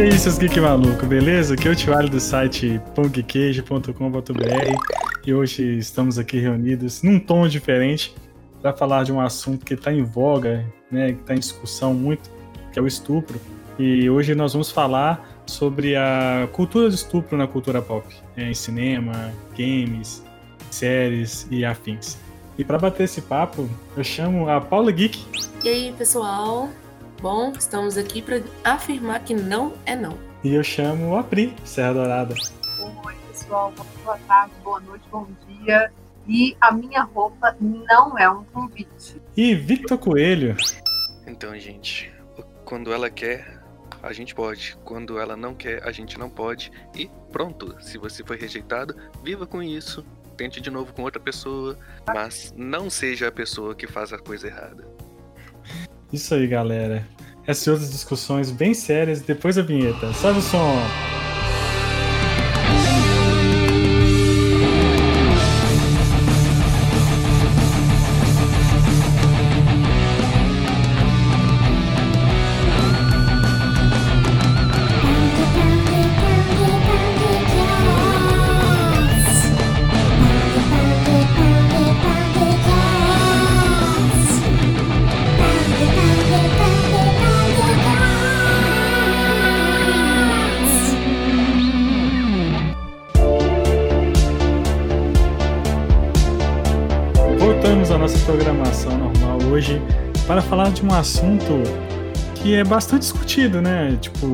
E aí, seus geek maluco, beleza? Aqui é o Tio do site pongqueijo.com.br e hoje estamos aqui reunidos num tom diferente para falar de um assunto que está em voga, né, que está em discussão muito, que é o estupro. E hoje nós vamos falar sobre a cultura do estupro na cultura pop, né, em cinema, games, séries e afins. E para bater esse papo, eu chamo a Paula Geek. E aí, pessoal? Bom, estamos aqui para afirmar que não é não. E eu chamo a Pri, Serra Dourada. Oi, pessoal. Boa tarde, boa noite, bom dia. E a minha roupa não é um convite. E Victor Coelho. Então, gente, quando ela quer, a gente pode. Quando ela não quer, a gente não pode. E pronto, se você foi rejeitado, viva com isso. Tente de novo com outra pessoa, mas não seja a pessoa que faz a coisa errada. Isso aí, galera. Essas e outras discussões bem sérias depois da vinheta. Sobe o som! Um assunto que é bastante discutido, né? Tipo,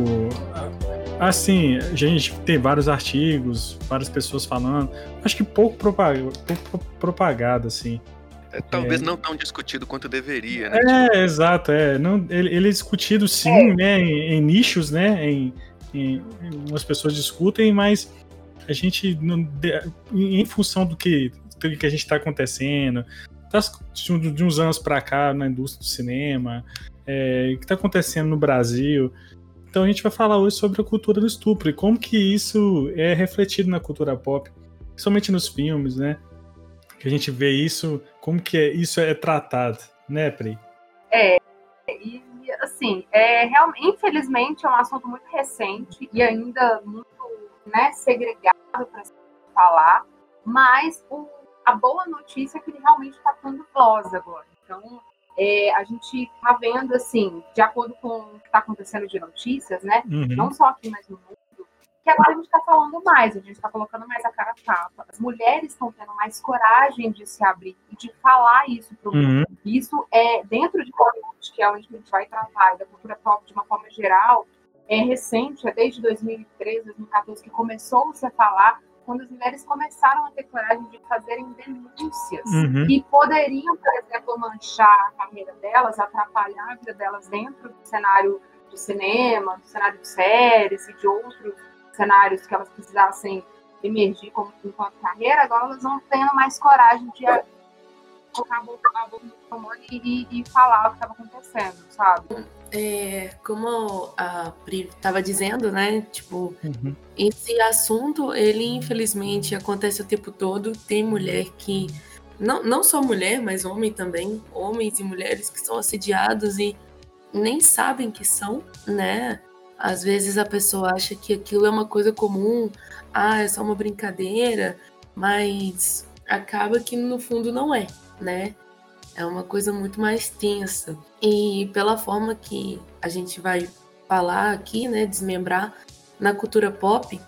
assim, a gente tem vários artigos, várias pessoas falando, acho que pouco propagado, pouco propagado assim. É, talvez é... não tão discutido quanto deveria, né? É, tipo... exato, é. Não, ele, ele, é discutido sim, é. né, em, em, nichos, né, em, em, umas pessoas discutem, mas a gente, não, em função do que, do que a gente está acontecendo, de uns anos para cá na indústria do cinema, é, o que está acontecendo no Brasil. Então a gente vai falar hoje sobre a cultura do estupro e como que isso é refletido na cultura pop, principalmente nos filmes, né? Que a gente vê isso, como que é, isso é tratado, né, Pri? É, e assim, é, realmente, infelizmente é um assunto muito recente e ainda muito né, segregado para se falar, mas o a boa notícia é que ele realmente está ficando voz agora. Então, é, a gente está vendo, assim, de acordo com o que está acontecendo de notícias, né? Uhum. Não só aqui, mas no mundo, que agora a gente está falando mais, a gente está colocando mais a cara a tapa. As mulheres estão tendo mais coragem de se abrir e de falar isso para o uhum. mundo. Isso é dentro de Hollywood, que é onde a gente vai tratar, da cultura pop de uma forma geral, é recente, é desde 2013, 2014 que começou -se a falar quando as mulheres começaram a ter coragem de fazerem denúncias uhum. que poderiam, por exemplo, manchar a carreira delas, atrapalhar a vida delas dentro do cenário de cinema, do cenário de séries e de outros cenários que elas precisassem emergir como, enquanto carreira, agora elas vão tendo mais coragem de colocar a boca, a boca no e, e, e falar o que estava acontecendo, sabe? É, como a Pri estava dizendo, né? Tipo, uhum. esse assunto, ele infelizmente acontece o tempo todo. Tem mulher que. Não, não só mulher, mas homem também. Homens e mulheres que são assediados e nem sabem que são, né? Às vezes a pessoa acha que aquilo é uma coisa comum, ah, é só uma brincadeira, mas acaba que no fundo não é, né? É uma coisa muito mais tensa. E pela forma que a gente vai falar aqui, né, desmembrar na cultura pop,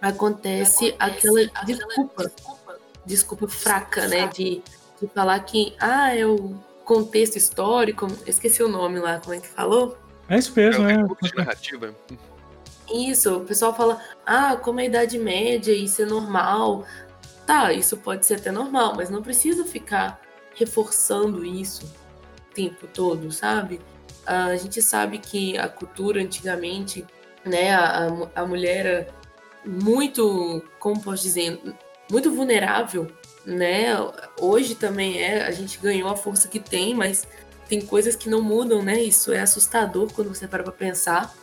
acontece, acontece aquela, desculpa, desculpa, desculpa fraca, né, de, de falar que ah, é o contexto histórico, esqueci o nome lá, como é que falou? É isso mesmo, é. é. narrativa. Isso, o pessoal fala, ah, como é a Idade Média, isso é normal. Tá, isso pode ser até normal, mas não precisa ficar reforçando isso o tempo todo, sabe? A gente sabe que a cultura antigamente, né, a, a mulher era muito, como posso dizer, muito vulnerável, né? Hoje também é, a gente ganhou a força que tem, mas tem coisas que não mudam, né? Isso é assustador quando você para pra pensar.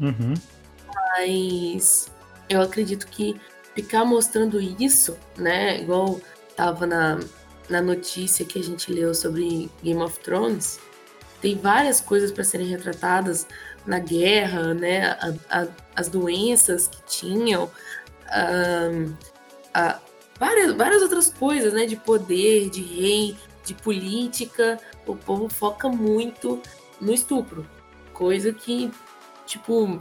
Uhum. Mas eu acredito que ficar mostrando isso, né? Igual tava na, na notícia que a gente leu sobre Game of Thrones, tem várias coisas para serem retratadas, na guerra, né? A, a, as doenças que tinham, a, várias, várias outras coisas, né? De poder, de rei, de política. O povo foca muito no estupro. Coisa que, tipo,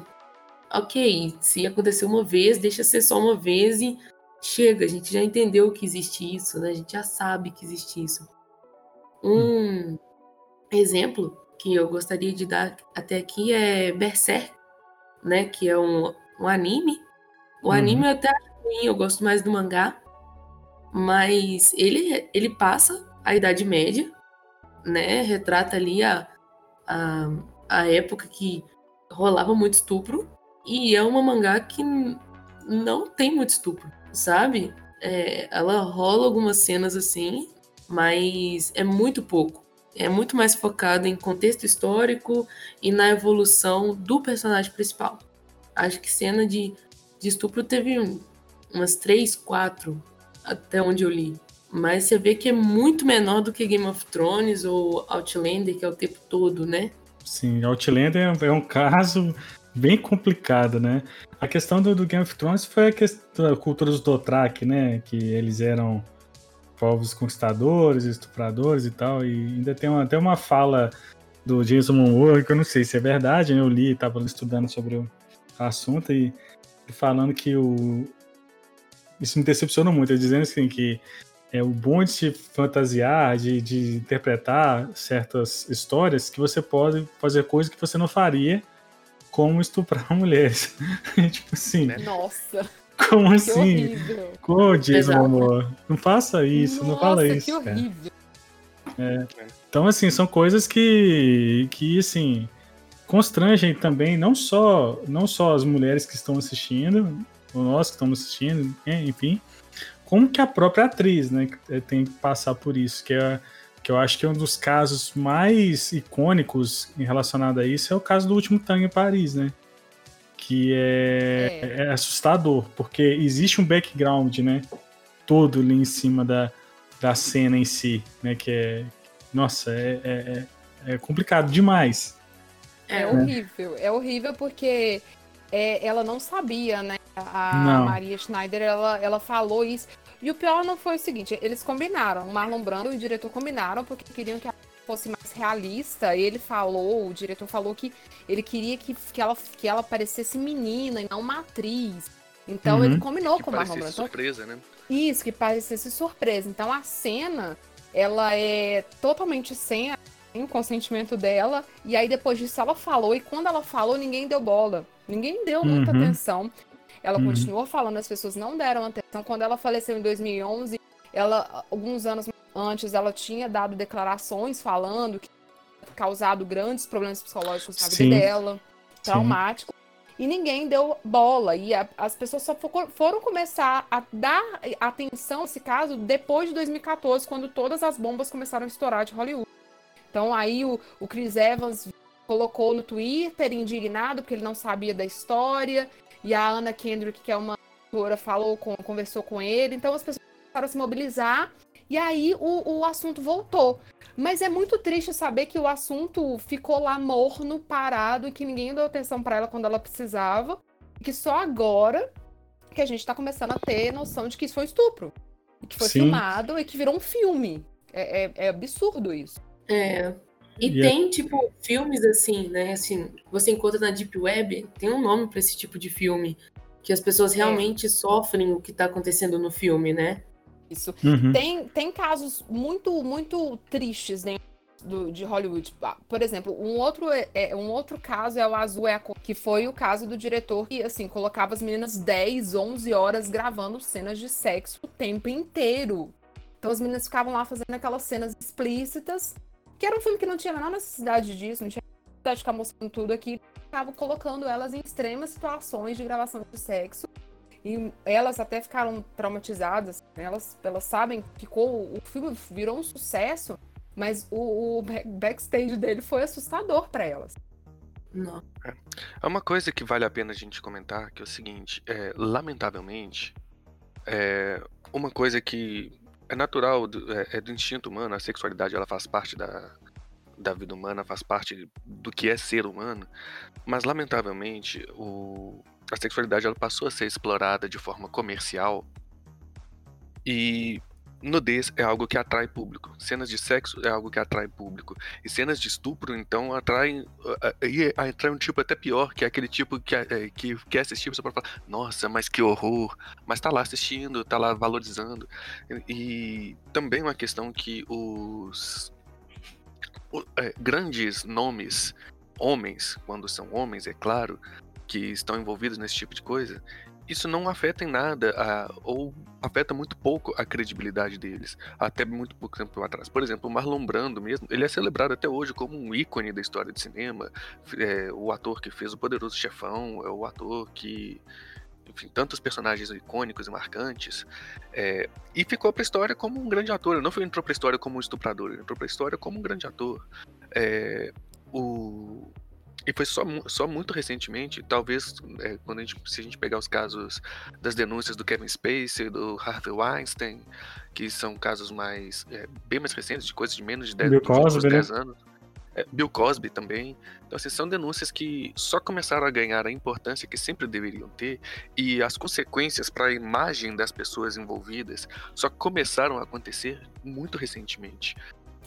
ok, se acontecer uma vez, deixa ser só uma vez e chega. A gente já entendeu que existe isso, né? A gente já sabe que existe isso. Um exemplo que eu gostaria de dar até aqui é Berserk, né? Que é um, um anime. O uhum. anime é até ruim, eu gosto mais do mangá. Mas ele, ele passa a Idade Média, né? Retrata ali a, a, a época que rolava muito estupro. E é uma mangá que não tem muito estupro, sabe? É, ela rola algumas cenas assim, mas é muito pouco. É muito mais focada em contexto histórico e na evolução do personagem principal. Acho que cena de, de estupro teve umas três, quatro, até onde eu li. Mas você vê que é muito menor do que Game of Thrones ou Outlander, que é o tempo todo, né? Sim, Outlander é um caso bem complicado, né? A questão do, do Game of Thrones foi a questão da cultura dos Dothraki, né? Que eles eram povos conquistadores, estupradores e tal. E ainda tem uma, até uma fala do Jason Momoa, que eu não sei se é verdade, né? eu li, estava estudando sobre o assunto e, e, falando que o... Isso me decepcionou muito, ele dizendo assim que é o bom de se fantasiar, de, de interpretar certas histórias, que você pode fazer coisas que você não faria, como estuprar mulheres. tipo assim. Nossa. Como assim? Como o Jason amor? Não faça isso, Nossa, não fala isso. Que horrível. É. Então, assim, são coisas que, que assim, constrangem também não só, não só as mulheres que estão assistindo, ou nós que estamos assistindo, né, enfim, como que a própria atriz, né, tem que passar por isso, que é que eu acho que é um dos casos mais icônicos em relacionado a isso é o caso do último tango em Paris, né? que é, é. é, assustador, porque existe um background, né? Todo ali em cima da, da cena em si, né? Que é. Nossa, é, é, é, é complicado demais. É né? horrível, é horrível porque é, ela não sabia, né? A não. Maria Schneider, ela, ela falou isso. E o pior não foi o seguinte, eles combinaram, o Marlon Brando e o diretor combinaram porque queriam que a fosse mais realista, ele falou, o diretor falou que ele queria que, que, ela, que ela parecesse menina e não uma atriz. Então uhum. ele combinou que com o Marlon Brando. surpresa, né? Isso, que parecesse surpresa. Então a cena, ela é totalmente sem, sem o consentimento dela. E aí depois disso ela falou, e quando ela falou, ninguém deu bola. Ninguém deu muita uhum. atenção. Ela uhum. continuou falando, as pessoas não deram atenção. Quando ela faleceu em 2011, ela, alguns anos Antes ela tinha dado declarações falando que causado grandes problemas psicológicos na vida dela, traumático. Sim. E ninguém deu bola. E a, as pessoas só foram começar a dar atenção a esse caso depois de 2014, quando todas as bombas começaram a estourar de Hollywood. Então aí o, o Chris Evans colocou no Twitter indignado porque ele não sabia da história. E a Anna Kendrick, que é uma autora, falou com, conversou com ele. Então as pessoas começaram a se mobilizar e aí o, o assunto voltou. Mas é muito triste saber que o assunto ficou lá morno, parado, e que ninguém deu atenção para ela quando ela precisava. E que só agora que a gente está começando a ter noção de que isso foi estupro. E que foi Sim. filmado e que virou um filme. É, é, é absurdo isso. É. E yeah. É tem, tipo, filmes assim, né? Assim, você encontra na Deep Web, tem um nome para esse tipo de filme. Que as pessoas é. realmente é. sofrem o que tá acontecendo no filme, né? isso. Uhum. Tem, tem casos muito, muito tristes dentro do, de Hollywood. Ah, por exemplo, um outro, é, é, um outro caso é o Azul é que foi o caso do diretor que, assim, colocava as meninas 10, 11 horas gravando cenas de sexo o tempo inteiro. Então as meninas ficavam lá fazendo aquelas cenas explícitas, que era um filme que não tinha a menor necessidade disso, não tinha necessidade de ficar mostrando tudo aqui. Estavam colocando elas em extremas situações de gravação de sexo e elas até ficaram traumatizadas. Elas, elas sabem que ficou, o filme virou um sucesso, mas o, o backstage dele foi assustador para elas. Não. É uma coisa que vale a pena a gente comentar, que é o seguinte, é, lamentavelmente, é uma coisa que é natural, é, é, do instinto humano, a sexualidade ela faz parte da, da vida humana, faz parte do que é ser humano, mas lamentavelmente o, a sexualidade ela passou a ser explorada de forma comercial e nudez é algo que atrai público. Cenas de sexo é algo que atrai público. E cenas de estupro, então, atraem. E atrai um tipo até pior, que é aquele tipo que, é, que quer assistir, você pode falar, nossa, mas que horror. Mas tá lá assistindo, tá lá valorizando. E, e também uma questão que os é, grandes nomes, homens, quando são homens, é claro, que estão envolvidos nesse tipo de coisa, isso não afeta em nada, a, ou afeta muito pouco a credibilidade deles, até muito pouco tempo atrás. Por exemplo, o Marlon Brando mesmo, ele é celebrado até hoje como um ícone da história de cinema, é, o ator que fez o Poderoso Chefão, é o ator que enfim, tantos personagens icônicos e marcantes, é, e ficou para a história como um grande ator. Ele não foi, entrou para a história como um estuprador, ele entrou para a história como um grande ator. É, o, e foi só, só muito recentemente, talvez é, quando a gente, se a gente pegar os casos das denúncias do Kevin Spacey, do Harvey Weinstein, que são casos mais é, bem mais recentes, de coisas de menos de 10, Bill Cosby, 10 né? anos. É, Bill Cosby também. Então, assim, são denúncias que só começaram a ganhar a importância que sempre deveriam ter e as consequências para a imagem das pessoas envolvidas só começaram a acontecer muito recentemente.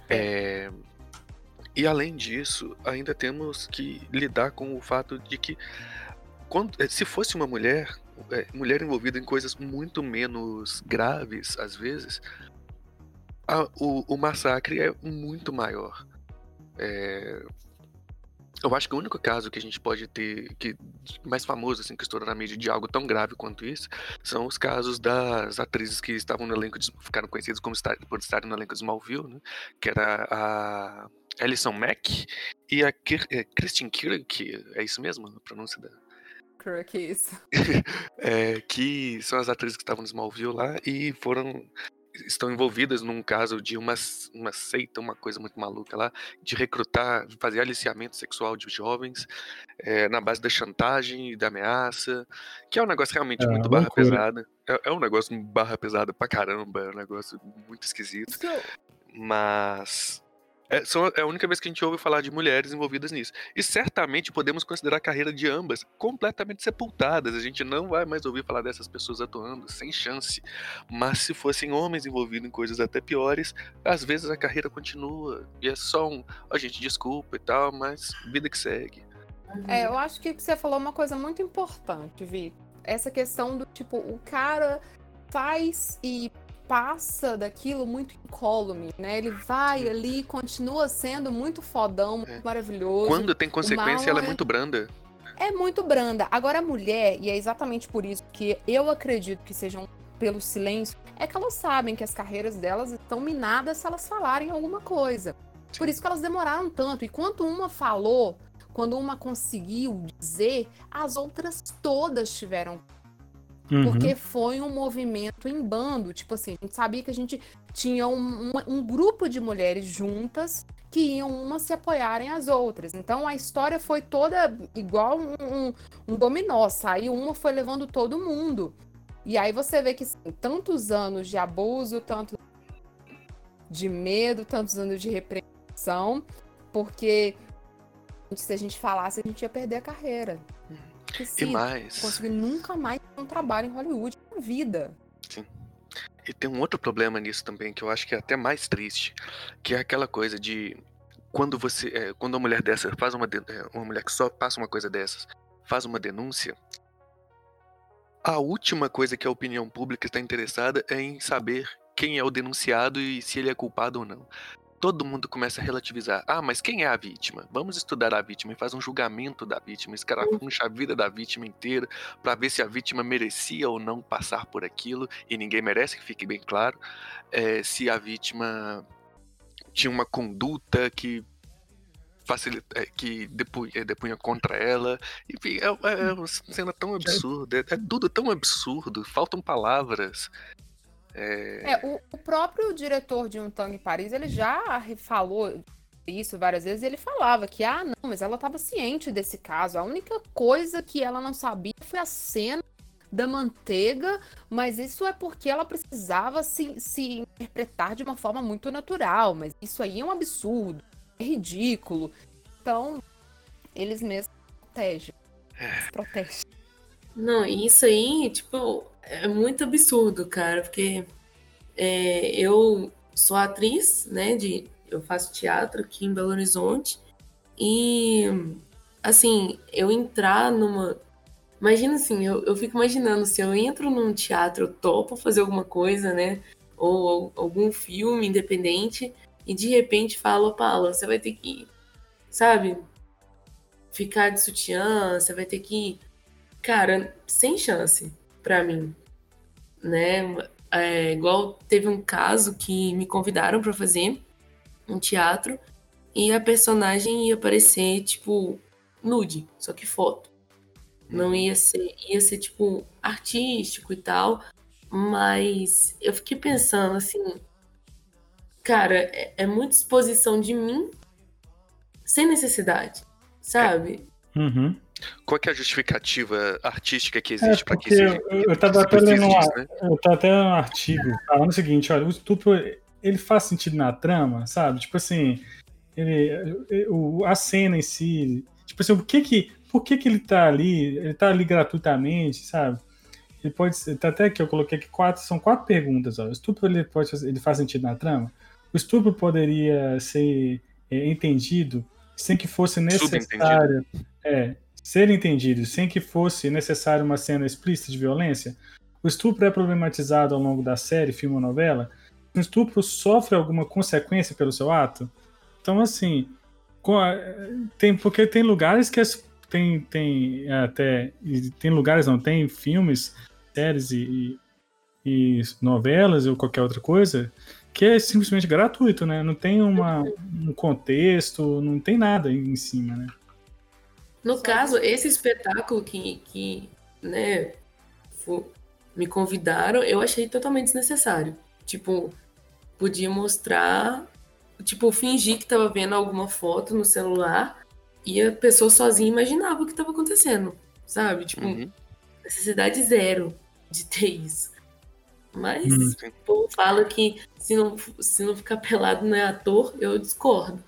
É, e além disso, ainda temos que lidar com o fato de que quando, eh, se fosse uma mulher, é, mulher envolvida em coisas muito menos graves, às vezes, a, o, o, massacre é muito maior. É, eu acho que o único caso que a gente pode ter, que mais famoso, assim, que estourou na mídia de algo tão grave quanto isso, são os casos das atrizes que estavam no elenco, de, ficaram conhecidas como estar, por estarem no elenco de Smallville, né? Que era a Alison Mack e a Kir é, Christine Kirk, é isso mesmo a pronúncia da. Kirk, isso. é, que são as atrizes que estavam no Smallville lá e foram estão envolvidas num caso de uma, uma seita, uma coisa muito maluca lá, de recrutar, fazer aliciamento sexual de jovens é, na base da chantagem e da ameaça, que é um negócio realmente é, muito barra pesada. É, é, um negócio barra pesada pra caramba, é um negócio muito esquisito. Mas é, são, é a única vez que a gente ouve falar de mulheres envolvidas nisso. E certamente podemos considerar a carreira de ambas completamente sepultadas. A gente não vai mais ouvir falar dessas pessoas atuando, sem chance. Mas se fossem homens envolvidos em coisas até piores, às vezes a carreira continua. E é só um, a gente desculpa e tal, mas vida que segue. É, eu acho que você falou uma coisa muito importante, Vi. Essa questão do tipo, o cara faz e passa daquilo muito incólume, né? Ele vai ali, continua sendo muito fodão, muito é. maravilhoso. Quando tem consequência, ela é... é muito branda. É muito branda. Agora a mulher, e é exatamente por isso que eu acredito que sejam pelo silêncio, é que elas sabem que as carreiras delas estão minadas se elas falarem alguma coisa. Por isso que elas demoraram tanto. E quando uma falou, quando uma conseguiu dizer, as outras todas tiveram Uhum. Porque foi um movimento em bando. Tipo assim, a gente sabia que a gente tinha um, um, um grupo de mulheres juntas que iam umas se apoiarem às outras. Então a história foi toda igual um, um, um dominó. Saiu uma, foi levando todo mundo. E aí você vê que assim, tantos anos de abuso, tanto de medo, tantos anos de repressão, porque se a gente falasse, a gente ia perder a carreira. Uhum. E mais. Conseguir nunca mais um trabalho em Hollywood na vida. Sim. E tem um outro problema nisso também, que eu acho que é até mais triste, que é aquela coisa de quando você. É, quando uma mulher dessa faz uma. É, uma mulher que só passa uma coisa dessas, faz uma denúncia. A última coisa que a opinião pública está interessada é em saber quem é o denunciado e se ele é culpado ou não todo mundo começa a relativizar. Ah, mas quem é a vítima? Vamos estudar a vítima e faz um julgamento da vítima, escarafuncha a vida da vítima inteira para ver se a vítima merecia ou não passar por aquilo, e ninguém merece, que fique bem claro. É, se a vítima tinha uma conduta que facilita, é, que depunha, é, depunha, contra ela. Enfim, é, é uma cena tão absurda, é, é tudo tão absurdo, faltam palavras. É, é o, o, próprio diretor de Um Tango em Paris, ele já falou isso várias vezes, ele falava que, ah, não, mas ela estava ciente desse caso. A única coisa que ela não sabia foi a cena da manteiga, mas isso é porque ela precisava se, se interpretar de uma forma muito natural, mas isso aí é um absurdo. é ridículo. Então, eles mesmos protegem. É. Protegem. Não, isso aí, tipo, é muito absurdo, cara, porque é, eu sou atriz, né, de, eu faço teatro aqui em Belo Horizonte, e, assim, eu entrar numa... Imagina assim, eu, eu fico imaginando, se eu entro num teatro, topo fazer alguma coisa, né, ou, ou algum filme independente, e de repente falo, Paula, você vai ter que, sabe, ficar de sutiã, você vai ter que. Cara, sem chance para mim, né? É, igual teve um caso que me convidaram para fazer um teatro e a personagem ia aparecer tipo nude, só que foto. Não ia ser, ia ser tipo artístico e tal, mas eu fiquei pensando assim, cara, é, é muita exposição de mim sem necessidade, sabe? Uhum. Qual é a justificativa artística que existe É, para que esse, eu, eu tava até lendo um, né? eu tava até lendo um artigo falando o seguinte, olha, o estupro ele faz sentido na trama, sabe? Tipo assim, ele, o, a cena em si, tipo assim, o que que, por que que ele tá ali? Ele tá ali gratuitamente, sabe? Ele pode ser, tá até que eu coloquei aqui quatro, são quatro perguntas, ó. O estupro ele pode fazer- ele faz sentido na trama? O estupro poderia ser é, entendido sem que fosse necessário, é, ser entendido sem que fosse necessário uma cena explícita de violência? O estupro é problematizado ao longo da série, filme ou novela? O estupro sofre alguma consequência pelo seu ato? Então, assim, a- tem, porque tem lugares que tem, tem é, até. Tem lugares, não, tem filmes, séries e, e, e novelas ou qualquer outra coisa que é simplesmente gratuito, né? Não tem uma, um contexto, não tem nada em cima, né? No Só caso, esse espetáculo que, que né, me convidaram, eu achei totalmente desnecessário. Tipo, podia mostrar, tipo, fingir que tava vendo alguma foto no celular e a pessoa sozinha imaginava o que tava acontecendo, sabe? Tipo, Uhum. necessidade zero de ter isso. Mas Uhum. o povo fala que se não, se não ficar pelado não é ator, eu discordo.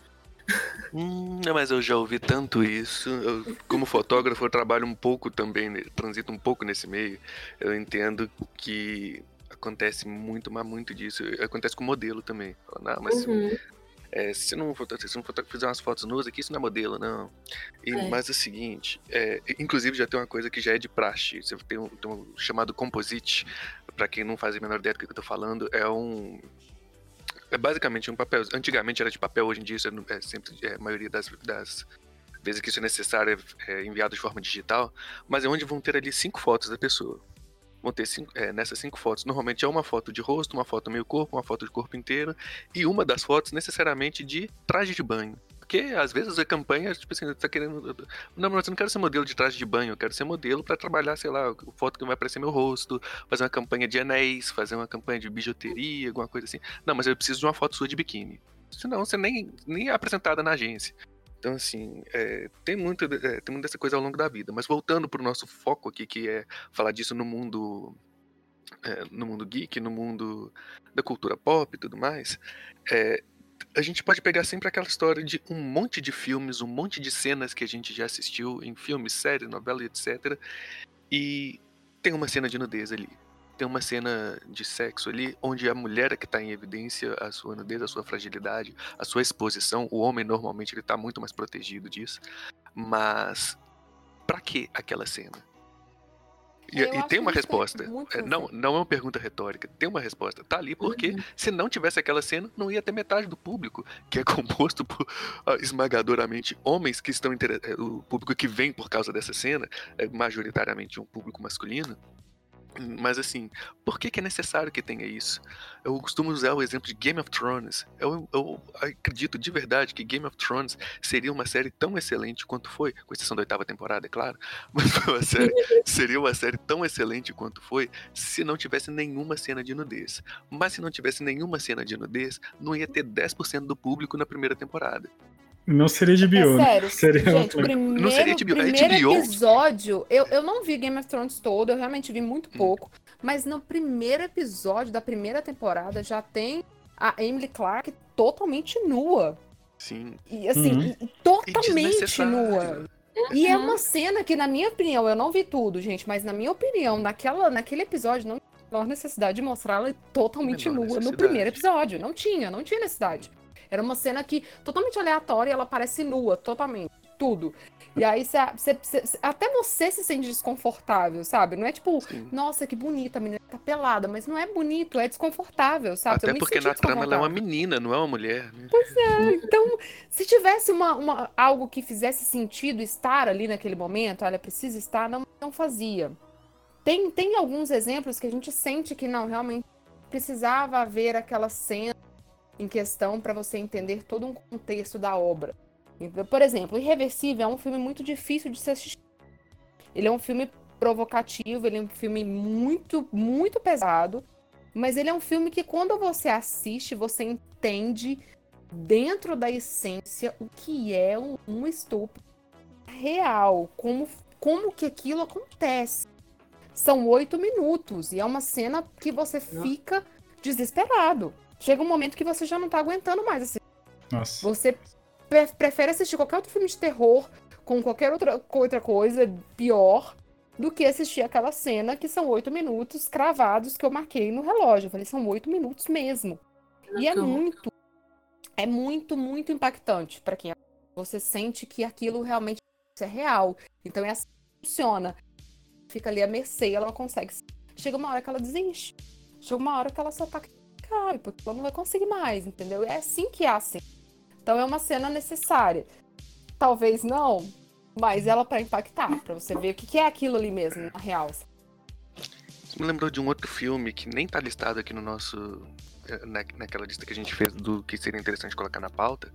Hum, mas eu já ouvi tanto isso. Eu, como fotógrafo, eu trabalho um pouco também, ne- transito um pouco nesse meio. Eu entendo que acontece muito, mas muito disso. Acontece com modelo também. Não, mas Uhum. é, se não se não fizer umas fotos nuas aqui, isso não é modelo, não. E, É. Mas é o seguinte, é, inclusive já tem uma coisa que já é de praxe. Você tem um, tem um chamado composite. Pra quem não faz a menor ideia do que eu tô falando, é um é basicamente um papel. Antigamente era de papel, hoje em dia isso é, é sempre é, a maioria das, das vezes que isso é necessário é, é enviado de forma digital, mas é onde vão ter ali cinco fotos da pessoa. Vão ter cinco, é, nessas cinco fotos, normalmente é uma foto de rosto, uma foto meio corpo, uma foto de corpo inteiro, e uma das fotos necessariamente de traje de banho. Porque às vezes a campanha, tipo assim, tá querendo. Não, mas eu não quero ser modelo de traje de banho, eu quero ser modelo pra trabalhar, sei lá, foto que vai aparecer meu rosto, fazer uma campanha de anéis, fazer uma campanha de bijuteria, alguma coisa assim. Não, mas eu preciso de uma foto sua de biquíni. Senão você nem, nem é apresentada na agência. Então, assim, é, tem, muito, é, tem muito dessa coisa ao longo da vida. Mas voltando pro nosso foco aqui, que é falar disso no mundo. é, no mundo geek, no mundo da cultura pop e tudo mais. é, a gente pode pegar sempre aquela história de um monte de filmes, um monte de cenas que a gente já assistiu em filmes, séries, novelas, etc. E tem uma cena de nudez ali. Tem uma cena de sexo ali, onde a mulher é que está em evidência a sua nudez, a sua fragilidade, a sua exposição. O homem normalmente ele tá muito mais protegido disso. Mas pra que aquela cena? E, e tem uma resposta. É, Não, ver. não é uma pergunta retórica. Tem uma resposta. Tá ali porque se não tivesse aquela cena, não ia ter metade do público, que é composto por ah, esmagadoramente homens que estão inter... eh, o público que vem por causa dessa cena é majoritariamente um público masculino. Mas assim, por que, que é necessário que tenha isso? Eu costumo usar o exemplo de Game of Thrones. Eu, eu acredito de verdade que Game of Thrones seria uma série tão excelente quanto foi, com exceção da oitava temporada, é claro, mas uma série, seria uma série tão excelente quanto foi se não tivesse nenhuma cena de nudez. Mas se não tivesse nenhuma cena de nudez, não ia ter 10% do público na primeira temporada. Não seria de É bio, né? sério, Seria gente, outra- primeiro, Não seria HBO, é primeiro HBO. episódio, eu, eu não vi Game of Thrones todo, eu realmente vi muito Hum. pouco, mas no primeiro episódio da primeira temporada já tem a Emily Clark totalmente nua. Sim. E assim, Uhum. e- e E totalmente desnecessário. nua. E é Uhum. uma cena que, na minha opinião, eu não vi tudo, gente, mas na minha opinião, naquela, naquele episódio, não tinha necessidade de mostrar ela totalmente nua no primeiro episódio. Não tinha, não tinha necessidade. Era uma cena que totalmente aleatória ela parece nua, totalmente. Tudo. E aí cê- cê- cê- até você se sente desconfortável, sabe? Não é tipo, Sim. nossa, que bonita, a menina tá pelada, mas não é bonito, é desconfortável, sabe? Até porque na trama ela é uma menina, não é uma mulher. Né? Então, se tivesse uma, uma- algo que fizesse sentido estar ali naquele momento, olha, precisa estar, não, não fazia. Tem, tem alguns exemplos que a gente sente que não, realmente precisava haver aquela cena em questão para você entender todo um contexto da obra. Então, por exemplo, Irreversível é um filme muito difícil de se assistir. Ele é um filme provocativo, ele é um filme muito, muito pesado, mas ele é um filme que quando você assiste, você entende dentro da essência o que é um, um estupro real, como, como que aquilo acontece. São oito minutos e é uma cena que você fica desesperado. Chega um momento que você já não tá aguentando mais. Assim. Nossa. Você pre- prefere assistir qualquer outro filme de terror com qualquer outra, outra coisa pior do que assistir aquela cena que são oito minutos cravados que eu marquei no relógio. Eu falei, são oito minutos mesmo. E é muito, é muito, muito impactante para quem você sente que aquilo realmente é real. Então é assim que funciona. Fica ali à mercê, ela não consegue. Chega uma hora que ela desiste. Chega uma hora que ela só tá cai, porque ela não vai conseguir mais, entendeu? É assim que é assim. Então é uma cena necessária. Talvez não, mas ela para impactar, para você ver o que é aquilo ali mesmo, na real. Isso me lembrou de um outro filme que nem tá listado aqui no nosso. eh, na- naquela lista que a gente fez do que seria interessante colocar na pauta,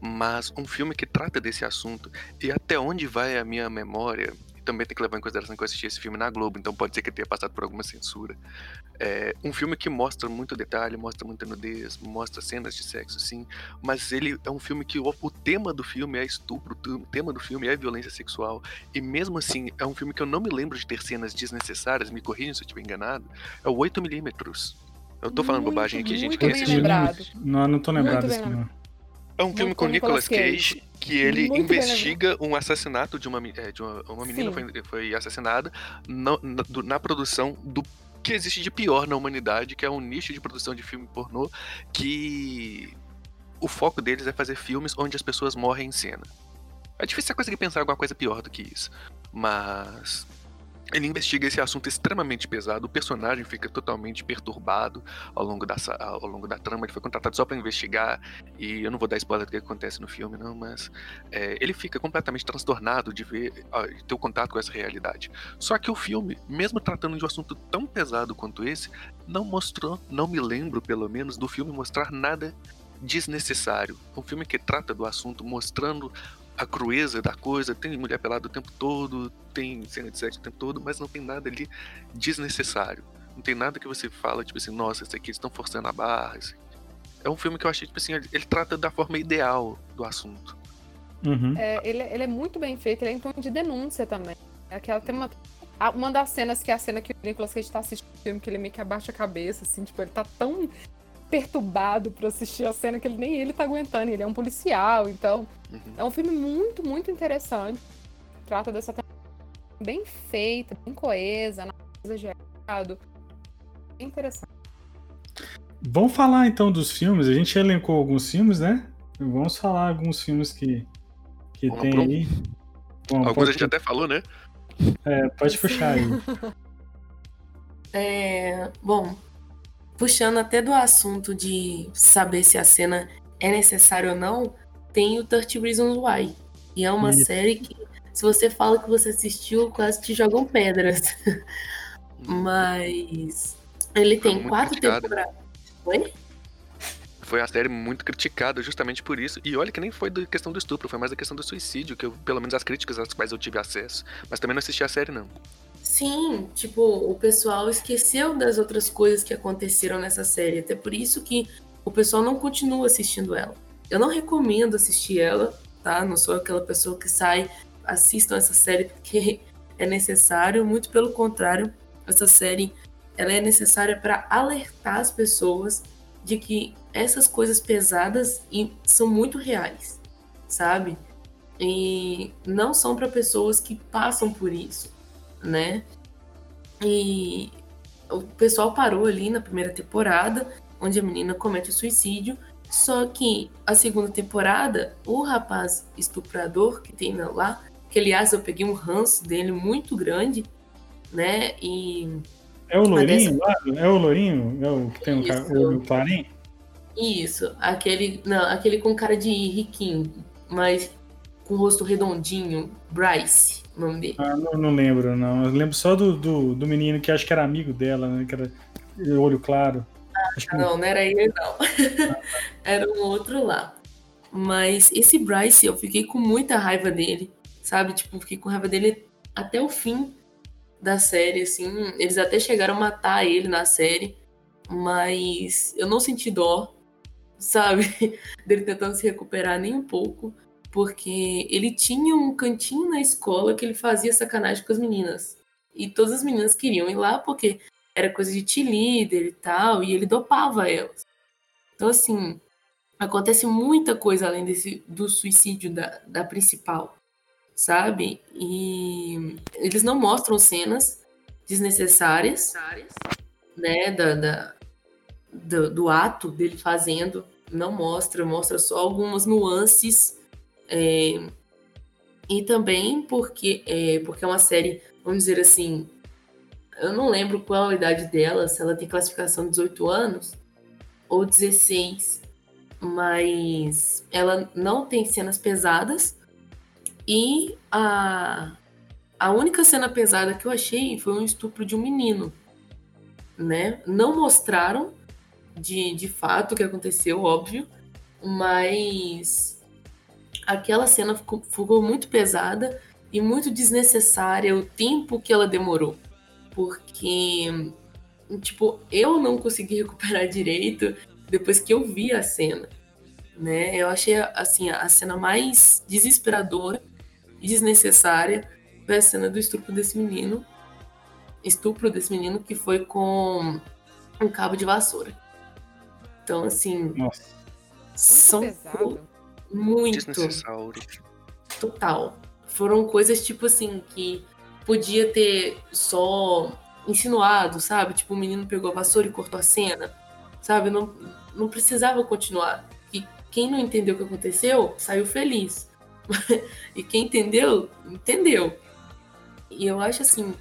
mas um filme que trata desse assunto e até onde vai a minha memória, também tem que levar em consideração que eu assisti esse filme na Globo, então pode ser que eu tenha passado por alguma censura. É um filme que mostra muito detalhe, mostra muita nudez, mostra cenas de sexo, sim, mas ele é um filme que o, o tema do filme é estupro, o tema do filme é violência sexual, e mesmo assim é um filme que eu não me lembro de ter cenas desnecessárias, me corrijam se eu estiver enganado, é o 8mm. Eu tô falando Muito, bobagem aqui, gente. muito Quem bem assistiu? lembrado. Não, não tô lembrado desse filme. É um filme Muito com com Nicolas Nicolas Cage, que ele Muito investiga um assassinato de uma, é, de uma, uma menina Sim. foi, foi assassinada na, do- na produção do que existe de pior na humanidade, que é um nicho de produção de filme pornô que o foco deles é fazer filmes onde as pessoas morrem em cena. É difícil você conseguir pensar alguma coisa pior do que isso, mas ele investiga esse assunto extremamente pesado, o personagem fica totalmente perturbado ao longo da, ao longo da trama, ele foi contratado só pra investigar, e eu não vou dar spoiler do que acontece no filme, não, mas é, ele fica completamente transtornado de ver, de ter o contato com essa realidade. Só que o filme, mesmo tratando de um assunto tão pesado quanto esse, não mostrou, não me lembro pelo menos, do filme mostrar nada desnecessário. Um filme que trata do assunto mostrando a crueza da coisa, tem mulher pelada o tempo todo, tem cena de sexo o tempo todo, mas não tem nada ali desnecessário. Não tem nada que você fala, tipo assim, nossa, isso aqui eles estão forçando a barra. assim. É um filme que eu achei, tipo assim, ele, ele trata da forma ideal do assunto. Uhum. É, ele, ele é muito bem feito, ele é em tom de denúncia também. É aquela tem uma, uma das cenas que é a cena que o Nicolas Cage tá assistindo o filme, que ele meio que abaixa a cabeça, assim, tipo, ele tá tão perturbado pra assistir a cena que ele nem ele tá aguentando. Ele é um policial, então Uhum. é um filme muito, muito interessante. Trata dessa temática bem feita, bem coesa, nada exagerado. Bem interessante. Vamos falar então dos filmes. A gente elencou alguns filmes, né? Vamos falar alguns filmes que, que Vamos tem pro- aí. Bom, Alguns a pode, gente até falou, né? é, pode puxar aí. É, bom, puxando até do assunto de saber se a cena é necessária ou não, tem o 30 Reasons Why. E é uma Isso. série que, se você fala que você assistiu, quase te jogam pedras. Mas ele Foi tem quatro temporadas. Oi? Foi uma série muito criticada justamente por isso. E olha que nem foi da questão do estupro, foi mais da questão do suicídio, que eu, pelo menos as críticas às quais eu tive acesso. Mas também não assisti a série, não. Sim, tipo, o pessoal esqueceu das outras coisas que aconteceram nessa série. Até por isso que o pessoal não continua assistindo ela. Eu não recomendo assistir ela, tá? Não sou aquela pessoa que sai, assistam essa série porque é necessário. Muito pelo contrário, essa série ela é necessária para alertar as pessoas de que essas coisas pesadas são muito reais, sabe? E não são para pessoas que passam por isso, né? E o pessoal parou ali na primeira temporada, onde a menina comete o suicídio. Só que a segunda temporada, o rapaz estuprador que tem lá, que aliás eu peguei um ranço dele muito grande, né? E. É o Lourinho dessa... lá? É o Lourinho? É o que tem o, o Clarim? Isso, aquele. Não, aquele com cara de riquinho, mas com o rosto redondinho, Bryce, o nome dele. Ah, não, não lembro, não. Eu lembro só do, do, do, menino que acho que era amigo dela, né? Que era olho claro. Ah, não, não era ele, não. era um outro lá. Mas esse Bryce, eu fiquei com muita raiva dele, sabe? Tipo, fiquei com raiva dele até o fim da série, assim. Eles até chegaram a matar ele na série, mas eu não senti dó, sabe? dele tentando se recuperar nem um pouco porque ele tinha um cantinho na escola que ele fazia sacanagem com as meninas. E todas as meninas queriam ir lá porque era coisa de te-líder e tal, e ele dopava elas. Então, assim, acontece muita coisa além desse, do suicídio da, da principal, sabe? E eles não mostram cenas desnecessárias, né, da, da do, do ato dele fazendo, não mostra, mostra só algumas nuances é, e também porque é, porque é uma série, vamos dizer assim, eu não lembro qual a idade dela, se ela tem classificação de 18 anos ou 16, mas ela não tem cenas pesadas e a, a única cena pesada que eu achei foi um estupro de um menino, né? Não mostraram de, de fato o que aconteceu, óbvio, mas aquela cena ficou, ficou muito pesada e muito desnecessária o tempo que ela demorou. Porque, tipo, eu não consegui recuperar direito depois que eu vi a cena. Né? Eu achei, assim, a cena mais desesperadora e desnecessária foi a cena do estupro desse menino. Estupro desse menino que foi com um cabo de vassoura. Então, assim. Nossa. São, pesado. Muito. Total. Foram coisas tipo assim que podia ter só insinuado, sabe? Tipo, o menino pegou a vassoura e cortou a cena, sabe? Não, não precisava continuar. E quem não entendeu o que aconteceu saiu feliz. e quem entendeu, entendeu. E eu acho assim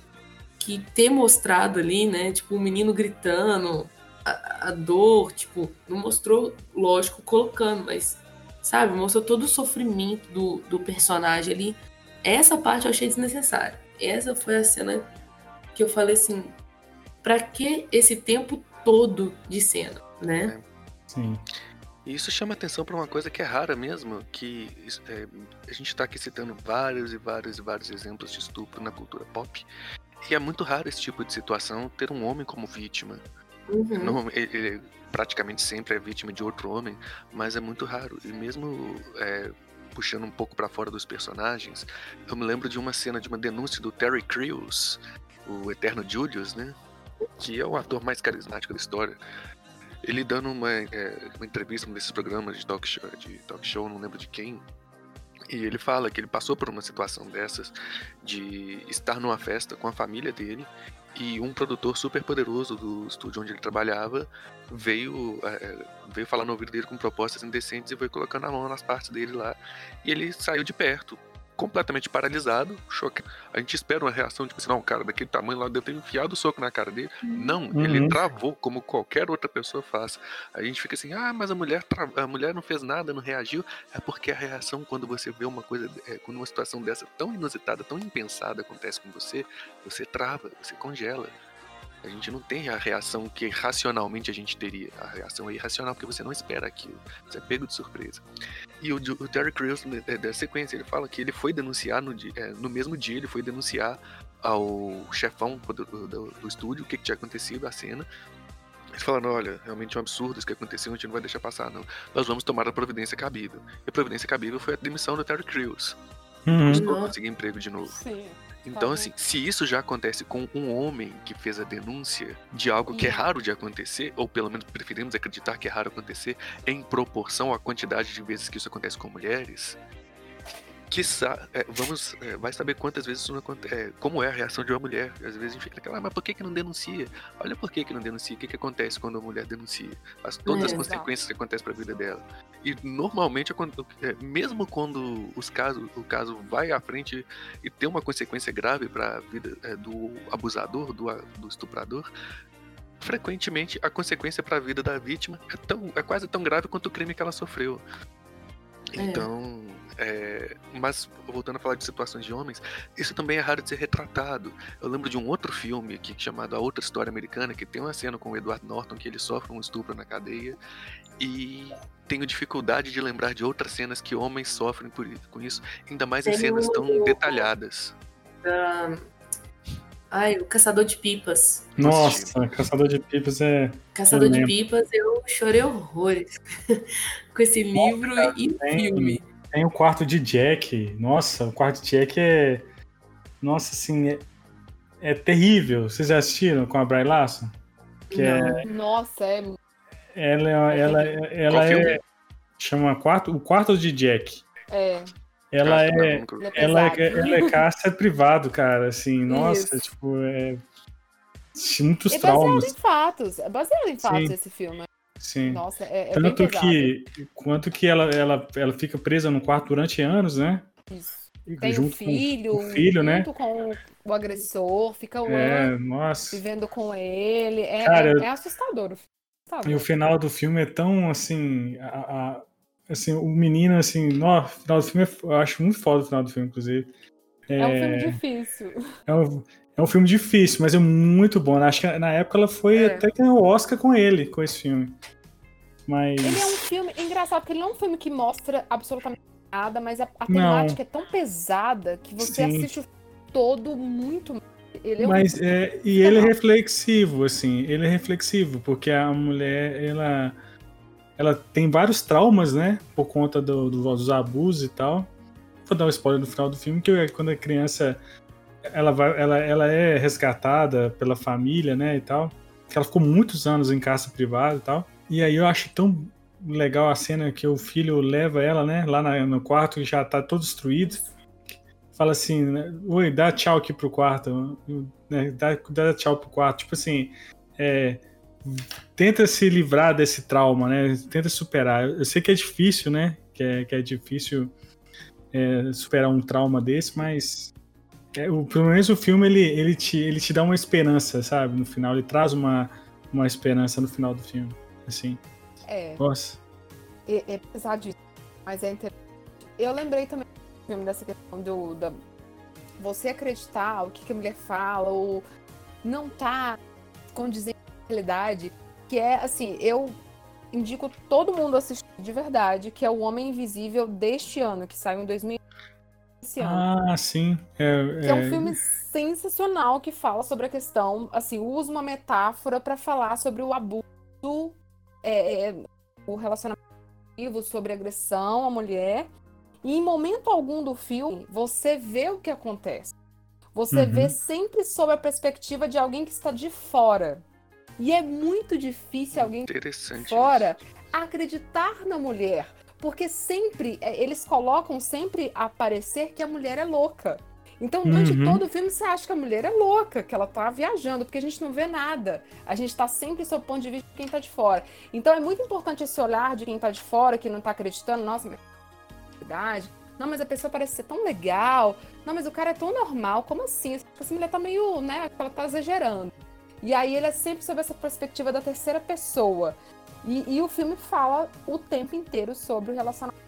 que ter mostrado ali, né? Tipo, o menino gritando, a, a dor, tipo, não mostrou, lógico, colocando, mas sabe? Mostrou todo o sofrimento do, do personagem ali. Essa parte eu achei desnecessária. Essa foi a cena que eu falei assim: pra que esse tempo todo de cena, né? É. Sim. E isso chama atenção para uma coisa que é rara mesmo, que é, a gente está aqui citando vários e vários e vários exemplos de estupro na cultura pop. E é muito raro esse tipo de situação ter um homem como vítima. Uhum. Não, ele, praticamente sempre é vítima de outro homem, mas é muito raro. E mesmo é, puxando um pouco para fora dos personagens, eu me lembro de uma cena de uma denúncia do Terry Crews, o eterno Julius, né? Que é o ator mais carismático da história. Ele dando uma, é, uma entrevista num desses programas de talk, show, de talk show, não lembro de quem, e ele fala que ele passou por uma situação dessas de estar numa festa com a família dele e um produtor super poderoso do estúdio onde ele trabalhava veio, é, veio falar no ouvido dele com propostas indecentes e foi colocando a mão nas partes dele lá. E ele saiu de perto completamente paralisado, choque. A gente espera uma reação, tipo assim, não, cara, daquele tamanho lá deve ter enfiado o soco na cara dele. Não, uhum. ele travou como qualquer outra pessoa faz. A gente fica assim, ah, mas a mulher, tra... a mulher não fez nada, não reagiu. É porque a reação, quando você vê uma coisa, é, quando uma situação dessa tão inusitada, tão impensada acontece com você, você trava, você congela. A gente não tem a reação que racionalmente a gente teria. A reação é irracional porque você não espera aquilo. Você é pego de surpresa. E o, o Terry Crews, né, é, da sequência, ele fala que ele foi denunciar no, é, no mesmo dia, ele foi denunciar ao chefão do, do, do estúdio o que, que, tinha acontecido, a cena. Eles falaram, olha, realmente é um absurdo isso que aconteceu, a gente não vai deixar passar, não. Nós vamos tomar a providência cabível. E a providência cabível foi a demissão do Terry Crews. Uhum. Não conseguir emprego de novo. Sim. Então, assim, se isso já acontece com um homem que fez a denúncia de algo que é raro de acontecer, ou pelo menos preferimos acreditar que é raro acontecer, em proporção à quantidade de vezes que isso acontece com mulheres, é, vamos, é, vai saber quantas vezes isso acontece, é, como é a reação de uma mulher. Às vezes a gente fica aquela, ah, mas por que, que não denuncia? Olha por que, que não denuncia, o que, que acontece quando a mulher denuncia, as, todas é, as consequências que acontecem para a vida dela. E normalmente, é, mesmo quando os casos, o caso vai à frente e tem uma consequência grave para a vida é, do abusador, do, do estuprador, frequentemente a consequência para a vida da vítima é, tão, é quase tão grave quanto o crime que ela sofreu. Então, é, mas voltando a falar de situações de homens, isso também é raro de ser retratado. Eu lembro de um outro filme aqui chamado A Outra História Americana, que tem uma cena com o Edward Norton que ele sofre um estupro na cadeia e tenho dificuldade de lembrar de outras cenas que homens sofrem por, com isso, ainda mais em cenas tão detalhadas. Ai, o Caçador de Pipas. Nossa, Caçador de Pipas é. Caçador de Pipas, eu chorei horrores com esse livro e tem, filme. Tem o quarto de Jack. Nossa, o quarto de Jack é. Nossa, assim, é, é terrível. Vocês já assistiram com a Bry Larson? Que é... Nossa, é. Ela, ela, ela, ela é. Chama quarto, o quarto de Jack. É. Ela é, é, ela é, ela é caça privado, cara, assim, nossa, Isso. tipo, é muitos é traumas. baseado em fatos, é baseado em fatos Sim. esse filme. Sim. Nossa, é, é Tanto que, quanto que ela, ela, ela fica presa no quarto durante anos, né? Isso. Tem junto um filho, com o filho, né? junto né? com o agressor, fica um é, ano nossa. vivendo com ele. É, Cara, é, é assustador. assustador. E o final do filme é tão assim. A, a, assim, o menino, assim, no final do filme, eu acho muito foda o final do filme, inclusive. É, é um filme difícil. É um, é um filme difícil, mas é muito bom. Acho que na época ela foi é. até ganhou o Oscar com ele, com esse filme. Mas... Ele é um filme engraçado, porque ele não é um filme que mostra absolutamente nada, mas a, a temática é tão pesada que você Sim. assiste o todo muito. Ele é mas um... é, e ele é reflexivo, assim, ele é reflexivo, porque a mulher, ela ela tem vários traumas, né? Por conta do, do, dos abusos e tal. Vou dar um spoiler no final do filme, que quando a criança ela, vai, ela, ela é resgatada pela família, né? E tal. Que ela ficou muitos anos em casa privada e tal. E aí eu acho tão legal a cena que o filho leva ela, né? Lá na, no quarto e já tá todo destruído. Fala assim, né, oi, dá tchau aqui pro quarto. Né, dá, dá tchau pro quarto. Tipo assim, é, tenta se livrar desse trauma, né? Tenta superar. Eu sei que é difícil, né? Que é, que é difícil é, superar um trauma desse, mas é, o, pelo menos o filme ele, ele, te, ele te dá uma esperança, sabe? No final, ele traz uma, uma esperança no final do filme, assim. É. Nossa. É, é pesadíssimo, mas é interessante. Eu lembrei também do filme dessa questão do da, você acreditar o que, que a mulher fala ou não tá condizente realidade, que é assim, eu indico todo mundo assistir de verdade, que é o Homem Invisível deste ano, que saiu em 2000 esse ano. Ah, sim. É, é... é um filme sensacional que fala sobre a questão, assim, usa uma metáfora para falar sobre o abuso, é, é, o relacionamento sobre agressão à mulher. E em momento algum do filme, você vê o que acontece. Você uhum. vê sempre sob a perspectiva de alguém que está de fora. E é muito difícil alguém fora isso. acreditar na mulher. Porque sempre, é, eles colocam sempre a parecer que a mulher é louca. Então, durante uhum. todo o filme, você acha que a mulher é louca, que ela tá viajando, porque a gente não vê nada. A gente tá sempre sob o ponto de vista de quem tá de fora. Então, é muito importante esse olhar de quem tá de fora, que não tá acreditando, nossa, mas verdade. Não, mas a pessoa parece ser tão legal. Não, mas o cara é tão normal. Como assim? Essa mulher tá meio, né? Ela tá exagerando. E aí ele é sempre sob essa perspectiva da terceira pessoa. E, e o filme fala o tempo inteiro sobre o relacionamento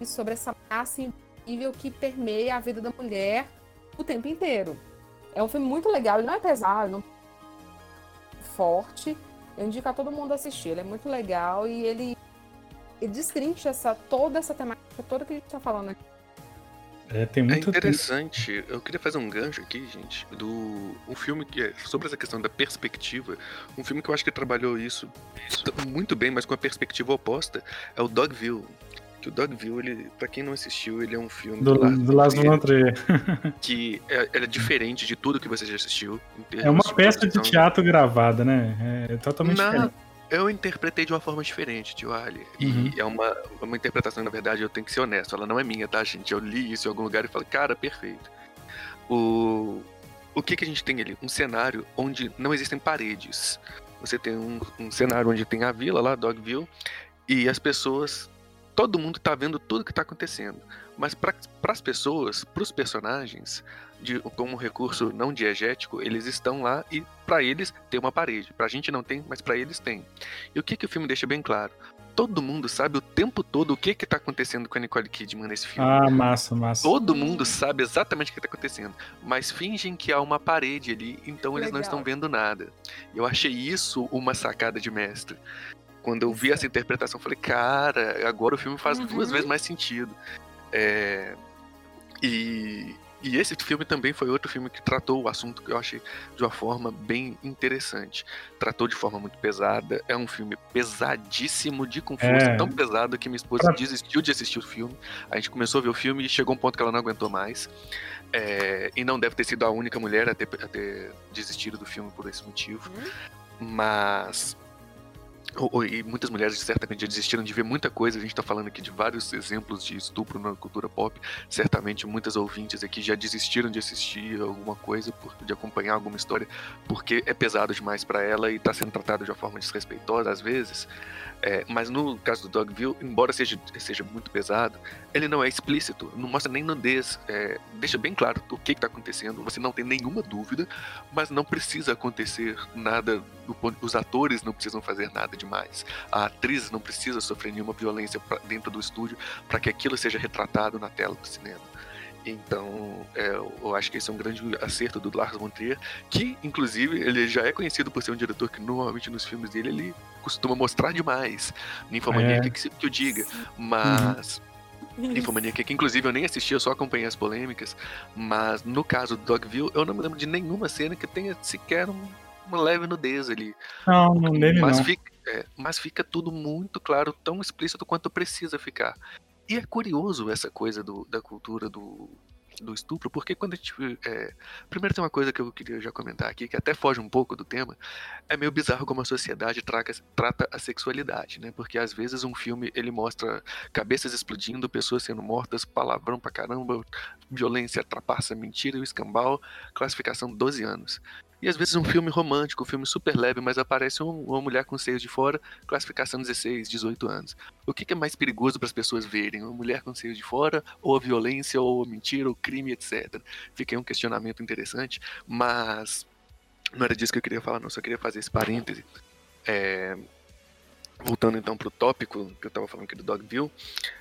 e sobre essa ameaça invisível que permeia a vida da mulher o tempo inteiro. É um filme muito legal, ele não é pesado, não é forte. Eu indico a todo mundo assistir, ele é muito legal e ele, ele destrincha essa, toda essa temática toda que a gente está falando aqui. É, tem é muito é interessante. Tempo. Eu queria fazer um gancho aqui, gente, do um filme que é sobre essa questão da perspectiva. Um filme que eu acho que trabalhou isso muito bem, mas com a perspectiva oposta, é o Dogville. que o Dogville, ele, pra quem não assistiu, ele é um filme do, do Lars von Trier. que é, é, diferente de tudo que você já assistiu. É uma peça de teatro gravada, né? É totalmente na, diferente. Eu interpretei de uma forma diferente, Tio Ali. Uhum. E é uma, uma interpretação, na verdade, eu tenho que ser honesto. Ela não é minha, tá, gente? Eu li isso em algum lugar e falei, cara, perfeito. O, o que, que a gente tem ali? Um cenário onde não existem paredes. Você tem um, um cenário onde tem a vila lá, Dogville, e as pessoas. Todo mundo tá vendo tudo que tá acontecendo. Mas para as pessoas, para os personagens, de, como recurso não diegético, eles estão lá e para eles tem uma parede. Para a gente não tem, mas para eles tem. E o que, que o filme deixa bem claro? Todo mundo sabe o tempo todo o que que tá acontecendo com a Nicole Kidman nesse filme. Ah, massa, massa. Todo mundo sabe exatamente o que tá acontecendo, mas fingem que há uma parede ali, então eles Legal. não estão vendo nada. Eu achei isso uma sacada de mestre. Quando eu vi essa interpretação, eu falei, cara, agora o filme faz uhum. duas vezes mais sentido. É... E, e esse filme também foi outro filme que tratou o assunto que eu achei de uma forma bem interessante. Tratou de forma muito pesada. É um filme pesadíssimo, de força, é. tão pesado que minha esposa desistiu de assistir o filme. A gente começou a ver o filme e chegou um ponto que ela não aguentou mais. É, e não deve ter sido a única mulher a ter, a ter desistido do filme por esse motivo. Uhum. Mas e muitas mulheres certamente já desistiram de ver muita coisa. A gente está falando aqui de vários exemplos de estupro na cultura pop. Certamente muitas ouvintes aqui já desistiram de assistir alguma coisa, de acompanhar alguma história, porque é pesado demais para ela e está sendo tratado de uma forma desrespeitosa às vezes. É, mas no caso do Dogville, embora seja, seja muito pesado, ele não é explícito, não mostra nem nudez, é, deixa bem claro o que está acontecendo, você não tem nenhuma dúvida, mas não precisa acontecer nada, os atores não precisam fazer nada demais, a atriz não precisa sofrer nenhuma violência pra, dentro do estúdio para que aquilo seja retratado na tela do cinema. Então, é, eu acho que esse é um grande acerto do Lars von Trier, que, inclusive, ele já é conhecido por ser um diretor que, normalmente, nos filmes dele, ele costuma mostrar demais. Ninfomaníaca é. que, que eu diga. Mas... Uhum. Ninfomaníaca, que inclusive eu nem assisti, eu só acompanhei as polêmicas. Mas no caso do Dogville, eu não me lembro de nenhuma cena que tenha sequer um, uma leve nudez ali. Não, não dele mas não. Fica, é, mas fica tudo muito claro, tão explícito quanto precisa ficar. E é curioso essa coisa do, da cultura do, do estupro, porque quando a gente. É... Primeiro tem uma coisa que eu queria já comentar aqui, que até foge um pouco do tema. É meio bizarro como a sociedade trata a sexualidade, né? Porque às vezes um filme ele mostra cabeças explodindo, pessoas sendo mortas, palavrão pra caramba, violência, trapaça, mentira e o escambau, classificação 12 anos. E às vezes um filme romântico, um filme super leve, mas aparece um, uma mulher com seios de fora, classificação 16, 18 anos. O que, que é mais perigoso para as pessoas verem? Uma mulher com seios de fora, ou a violência, ou a mentira, ou crime, etc. Aí um questionamento interessante, mas não era disso que eu queria falar, não, só queria fazer esse parêntese. É... Voltando então para o tópico que eu estava falando aqui do Dogville,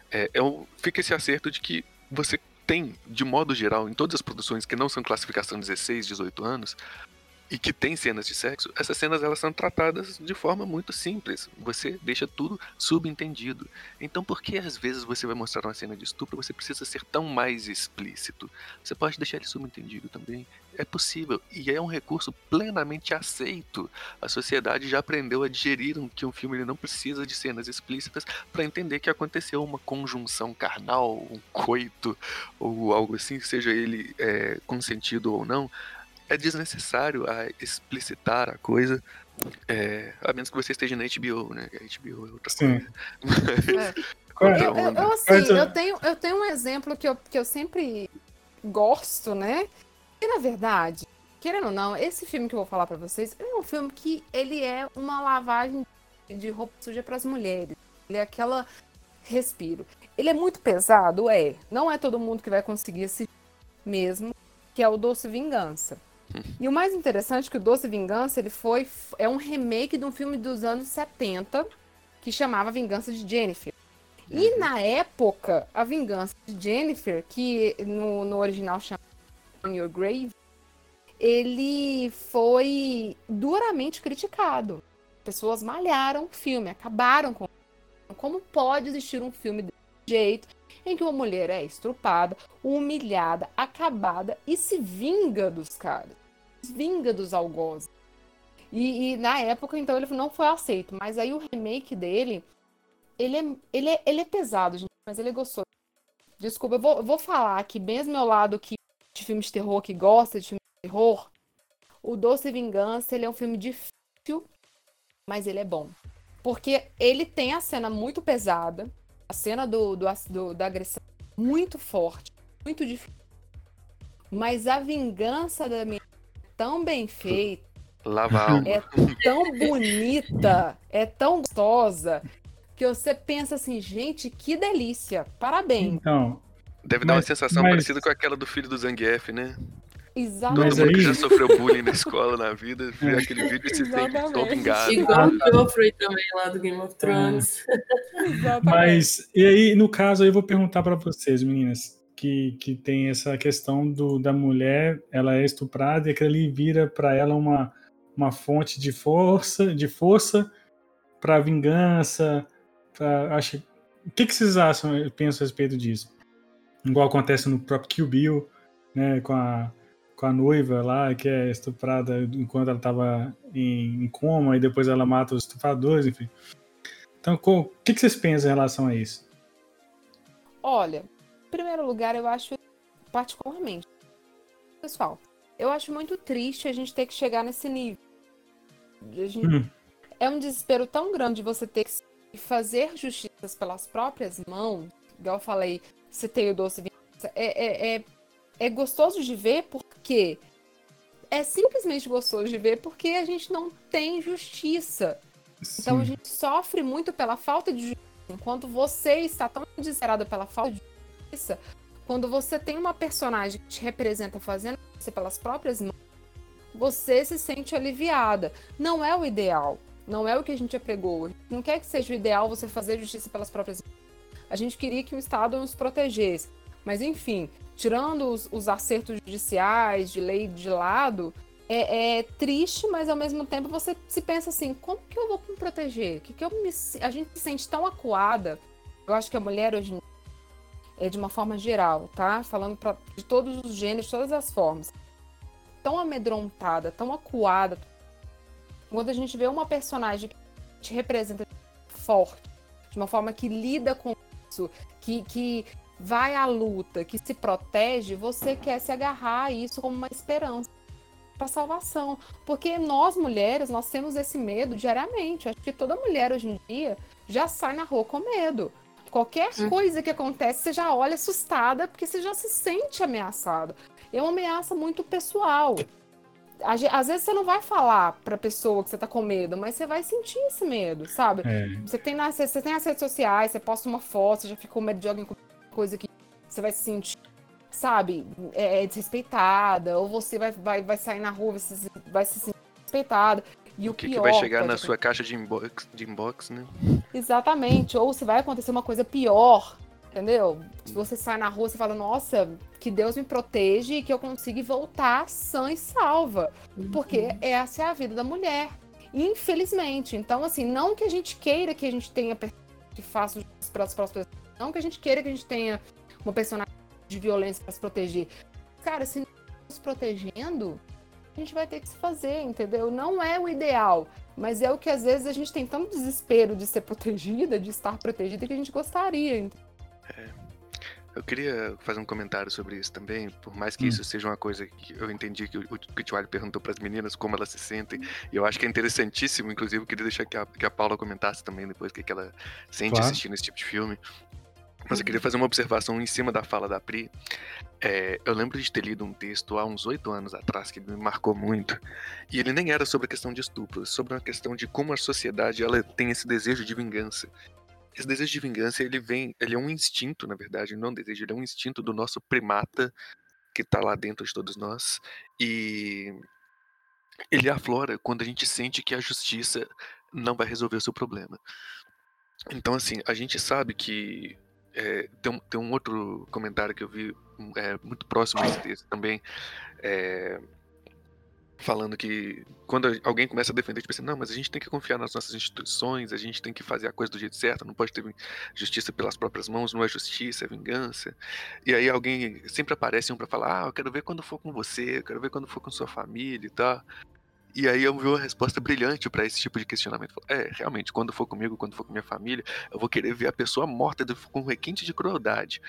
é, um... fica esse acerto de que você tem, de modo geral, em todas as produções que não são classificação 16, 18 anos, e que tem cenas de sexo, essas cenas elas são tratadas de forma muito simples. Você deixa tudo subentendido. Então, por que às vezes você vai mostrar uma cena de estupro, você precisa ser tão mais explícito? Você pode deixar ele subentendido também. É possível e é um recurso plenamente aceito. A sociedade já aprendeu a digerir que um filme ele não precisa de cenas explícitas para entender que aconteceu uma conjunção carnal, um coito ou algo assim, seja ele é, consentido ou não é desnecessário a explicitar a coisa. É, a menos que você esteja na HBO, né? A HBO é outra Sim. coisa. É. eu, eu, eu, assim, eu, tenho, eu tenho um exemplo que eu, que eu sempre gosto, né? E na verdade, querendo ou não, esse filme que eu vou falar para vocês é um filme que ele é uma lavagem de roupa suja para as mulheres. Ele é aquela respiro. Ele é muito pesado, é. Não é todo mundo que vai conseguir esse mesmo, que é o Doce Vingança. E o mais interessante é que o Doce Vingança ele foi é um remake de um filme dos anos 70 que chamava Vingança de Jennifer. E uhum. na época, a Vingança de Jennifer, que no, no original chama On Your Grave, ele foi duramente criticado. Pessoas malharam o filme, acabaram com. Como pode existir um filme desse jeito em que uma mulher é estrupada, humilhada, acabada e se vinga dos caras. Se vinga dos algozes. E, e, na época, então, ele não foi aceito. Mas aí o remake dele ele é, ele é, ele é pesado, gente, mas ele é gostoso. Desculpa, eu vou, eu vou falar que mesmo meu lado que de filmes de terror, que gosta de filmes de terror, o Doce Vingança, ele é um filme difícil, mas ele é bom. Porque ele tem a cena muito pesada, a cena do, do, do da agressão muito forte, muito difícil. Mas a vingança da minha é tão bem feita. Lava É tão bonita, é tão gostosa, que você pensa assim, gente, que delícia. Parabéns. Então. Deve mas, dar uma sensação mas... parecida com aquela do filho do Zangief, né? Exatamente. Todo mundo que já sofreu bullying na escola, na vida, vê aquele vídeo e se sente todo vingado. Igual o Joffrey também, lá do Game of Thrones. Mas, e aí, no caso, eu vou perguntar para vocês, meninas, que, que tem essa questão do, da mulher, ela é estuprada e aquilo ali vira para ela uma, uma fonte de força, de força para vingança, pra, acho, o que, que vocês acham, pensam a respeito disso? Igual acontece no próprio Kill Bill, né, com a com a noiva lá, que é estuprada enquanto ela estava em, coma, e depois ela mata os estupradores, enfim. Então, o que, que vocês pensam em relação a isso? Olha, em primeiro lugar, eu acho, particularmente, pessoal, eu acho muito triste a gente ter que chegar nesse nível. Gente, hum. É um desespero tão grande você ter que fazer justiças pelas próprias mãos, igual eu falei, você tem o doce é, é, é, é gostoso de ver porque é simplesmente gostoso de ver porque a gente não tem justiça. Sim. Então a gente sofre muito pela falta de justiça. Enquanto você está tão desesperado pela falta de justiça, quando você tem uma personagem que te representa fazendo você pelas próprias mãos, você se sente aliviada. Não é o ideal. Não é o que a gente apregou. Não quer que seja o ideal você fazer justiça pelas próprias mãos. A gente queria que o Estado nos protegesse. Mas, enfim, tirando os, os acertos judiciais, de lei de lado, é, é, triste, mas ao mesmo tempo você se pensa assim: como que eu vou me proteger? Que, que eu me, a gente se sente tão acuada. Eu acho que a mulher hoje é de uma forma geral, tá? Falando pra, de todos os gêneros, todas as formas. Tão amedrontada, tão acuada. Quando a gente vê uma personagem que te representa forte, de uma forma que lida com isso, que, que vai à luta, que se protege, você quer se agarrar a isso como uma esperança para salvação. Porque nós mulheres, nós temos esse medo diariamente. Acho que toda mulher hoje em dia já sai na rua com medo. Qualquer hum. coisa que acontece, você já olha assustada porque você já se sente ameaçado. É uma ameaça muito pessoal. Às vezes você não vai falar pra pessoa que você tá com medo, mas você vai sentir esse medo, sabe? É. Você, tem nas, você tem as redes sociais, você posta uma foto, você já ficou medo de alguém coisa que você vai se sentir, sabe, é, é, desrespeitada, ou você vai, vai, vai sair na rua, você vai se sentir desrespeitada. E o, que, pior, que vai chegar na sua caixa de inbox, de inbox, né? Exatamente. Ou se vai acontecer uma coisa pior, entendeu? Se você sai na rua, você fala, nossa, que Deus me proteja e que eu consiga voltar sã e salva. Uhum. Porque essa é a vida da mulher. Infelizmente. Então, assim, não que a gente queira que a gente tenha que faça para as próximas não que a gente queira que a gente tenha uma personagem de violência para se proteger. Cara, se não se protegendo, a gente vai ter que se fazer, entendeu? Não é o ideal, mas é o que às vezes a gente tem tanto desespero de ser protegida, de estar protegida, que a gente gostaria. É. Eu queria fazer um comentário sobre isso também, por mais que hum. isso seja uma coisa que eu entendi que o, o Kitwali perguntou para as meninas como elas se sentem, e eu acho que é interessantíssimo, inclusive eu queria deixar que a, que a Paula comentasse também depois o que, que ela sente claro. assistindo esse tipo de filme. Mas eu queria fazer uma observação em cima da fala da Pri. É, eu lembro de ter lido um texto há uns oito anos atrás que me marcou muito. E ele nem era sobre a questão de estupro, sobre uma questão de como a sociedade ela tem esse desejo de vingança. Esse desejo de vingança, ele vem, ele é um instinto, na verdade, não um desejo, ele é um instinto do nosso primata que está lá dentro de todos nós. E ele aflora quando a gente sente que a justiça não vai resolver o seu problema. Então, assim, a gente sabe que é, tem, um, tem um outro comentário que eu vi é, muito próximo a esse texto também, é, falando que quando alguém começa a defender, tipo assim, não, mas a gente tem que confiar nas nossas instituições, a gente tem que fazer a coisa do jeito certo, não pode ter justiça pelas próprias mãos, não é justiça, é vingança. E aí alguém sempre aparece um para falar, ah, eu quero ver quando for com você, eu quero ver quando for com sua família e tal. E aí eu vi uma resposta brilhante para esse tipo de questionamento. É, realmente, quando for comigo, quando for com minha família, eu vou querer ver a pessoa morta com requinte de crueldade.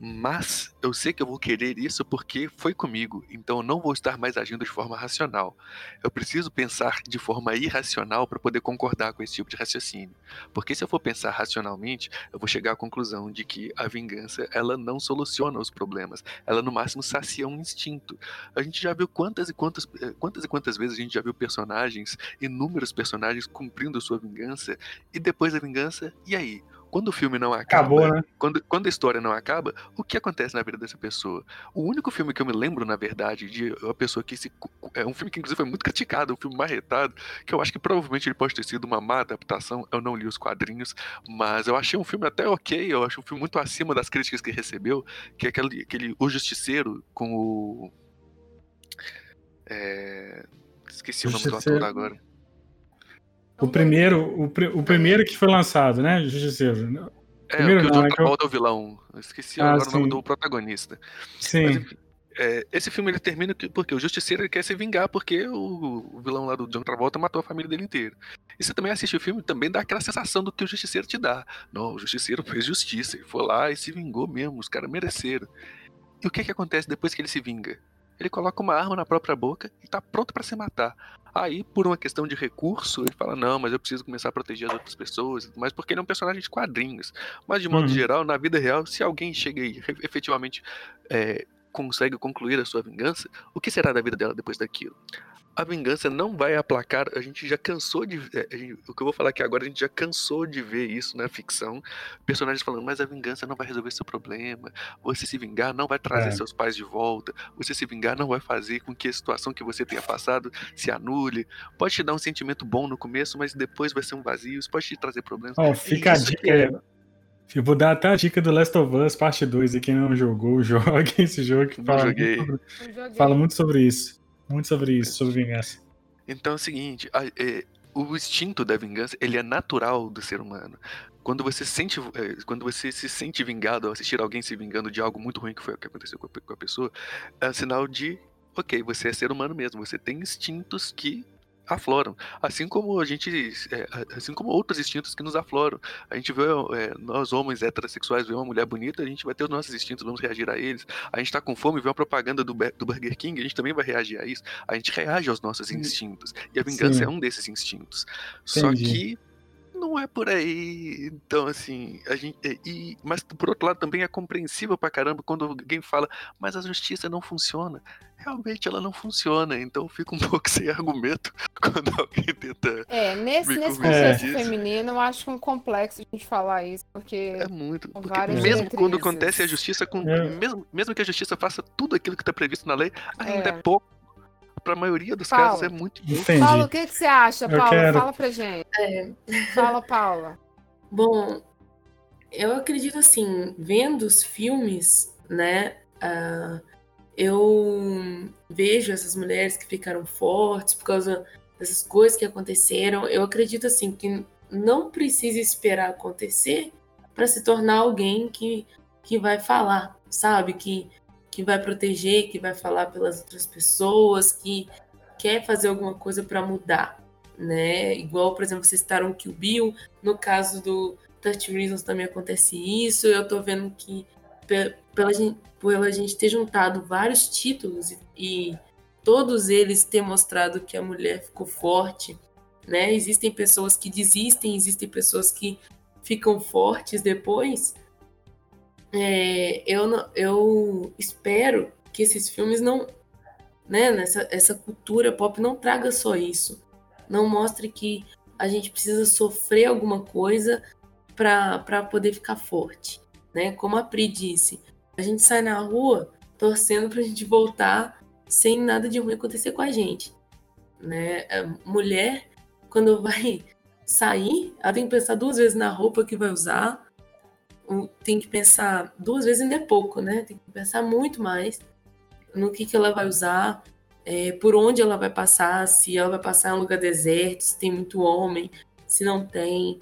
Mas eu sei que eu vou querer isso porque foi comigo, então eu não vou estar mais agindo de forma racional. Eu preciso pensar de forma irracional para poder concordar com esse tipo de raciocínio. Porque se eu for pensar racionalmente, eu vou chegar à conclusão de que a vingança, ela não soluciona os problemas, ela no máximo sacia um instinto. A gente já viu quantas e quantas eh, quantas e quantas vezes a gente já viu personagens, inúmeros personagens cumprindo sua vingança e depois da vingança, e aí? Quando o filme não acaba, Acabou, né? quando, quando a história não acaba, o que acontece na vida dessa pessoa? O único filme que eu me lembro, na verdade, de uma pessoa que se. É um filme que, inclusive, foi muito criticado, um filme marretado, que eu acho que provavelmente ele pode ter sido uma má adaptação. Eu não li os quadrinhos, mas eu achei um filme até ok, eu acho um filme muito acima das críticas que recebeu, que é aquele, aquele O Justiceiro com o. É, esqueci o nome do ator agora. O primeiro, o, o primeiro que foi lançado, né? Justiceiro. É, primeiro, o que o John é Travolta é o vilão. Eu esqueci ah, agora sim. o nome do protagonista. Sim. Mas, é, esse filme ele termina porque o Justiceiro quer se vingar porque o, o, vilão lá do John Travolta matou a família dele inteira. E você também assiste o filme também dá aquela sensação do que o Justiceiro te dá. Não, o Justiceiro fez justiça, ele foi lá e se vingou mesmo, os caras mereceram. E o que que acontece depois que ele se vinga? Ele coloca uma arma na própria boca e tá pronto para se matar. Aí, por uma questão de recurso, ele fala: não, mas eu preciso começar a proteger as outras pessoas, mas porque ele é um personagem de quadrinhos. Mas, de modo uhum. geral, na vida real, se alguém chega e efetivamente é, consegue concluir a sua vingança, o que será da vida dela depois daquilo? A vingança não vai aplacar. A gente já cansou de. É, gente, o que eu vou falar aqui agora, a gente já cansou de ver isso na ficção. Personagens falando, mas a vingança não vai resolver seu problema. Você se vingar não vai trazer é. seus pais de volta. Você se vingar não vai fazer com que a situação que você tenha passado se anule. Pode te dar um sentimento bom no começo, mas depois vai ser um vazio. Isso pode te trazer problemas. Oh, fica a dica. É... Eu vou dar até a dica do Last of Us, parte 2, e quem não jogou, jogue esse jogo que fala muito, fala muito sobre isso. Muito sobre isso, sobre vingança. Então é o seguinte, a, é, o instinto da vingança, ele é natural do ser humano. Quando você sente, é, quando você se sente vingado ao assistir alguém se vingando de algo muito ruim que foi o que aconteceu com a, com a pessoa, é um sinal de, ok, você é ser humano mesmo, você tem instintos que afloram. Assim como a gente. É, assim como outros instintos que nos afloram. A gente vê é, nós, homens heterossexuais, vê uma mulher bonita, a gente vai ter os nossos instintos, vamos reagir a eles. A gente tá com fome, vê uma propaganda do, do Burger King, a gente também vai reagir a isso. A gente reage aos nossos instintos. E a vingança Sim. é um desses instintos. Entendi. Só que não é por aí. Então, assim, a gente. É, e, mas por outro lado também é compreensível pra caramba quando alguém fala, mas a justiça não funciona. Realmente ela não funciona, então fica um pouco sem argumento quando alguém tenta. É, nesse, nesse contexto é. feminino, eu acho um complexo a gente falar isso, porque. É muito. Porque mesmo quando acontece a justiça, com, é. mesmo, mesmo que a justiça faça tudo aquilo que está previsto na lei, ainda é, é pouco para a maioria dos Paula. casos é muito Entendi. Paula, o que, que você acha, Paula? Quero... Fala pra gente. É. Fala, Paula. Bom, eu acredito assim, vendo os filmes, né? Uh, eu vejo essas mulheres que ficaram fortes por causa dessas coisas que aconteceram. Eu acredito assim que não precisa esperar acontecer para se tornar alguém que, que vai falar, sabe? Que que vai proteger, que vai falar pelas outras pessoas, que quer fazer alguma coisa para mudar, né? Igual, por exemplo, vocês citaram Kill Bill, no caso do 30 Reasons também acontece isso. Eu tô vendo que pela gente, pela gente ter juntado vários títulos e, e todos eles ter mostrado que a mulher ficou forte, né? Existem pessoas que desistem, existem pessoas que ficam fortes depois é, eu, eu espero que esses filmes não, né, nessa essa cultura pop não traga só isso. Não mostre que a gente precisa sofrer alguma coisa para poder ficar forte. Né? Como a Pri disse, a gente sai na rua torcendo para a gente voltar sem nada de ruim acontecer com a gente. Né? Mulher, quando vai sair, ela tem que pensar duas vezes na roupa que vai usar, tem que pensar duas vezes ainda é pouco, né? Tem que pensar muito mais no que, que ela vai usar, é, por onde ela vai passar, se ela vai passar em um lugar deserto, se tem muito homem, se não tem.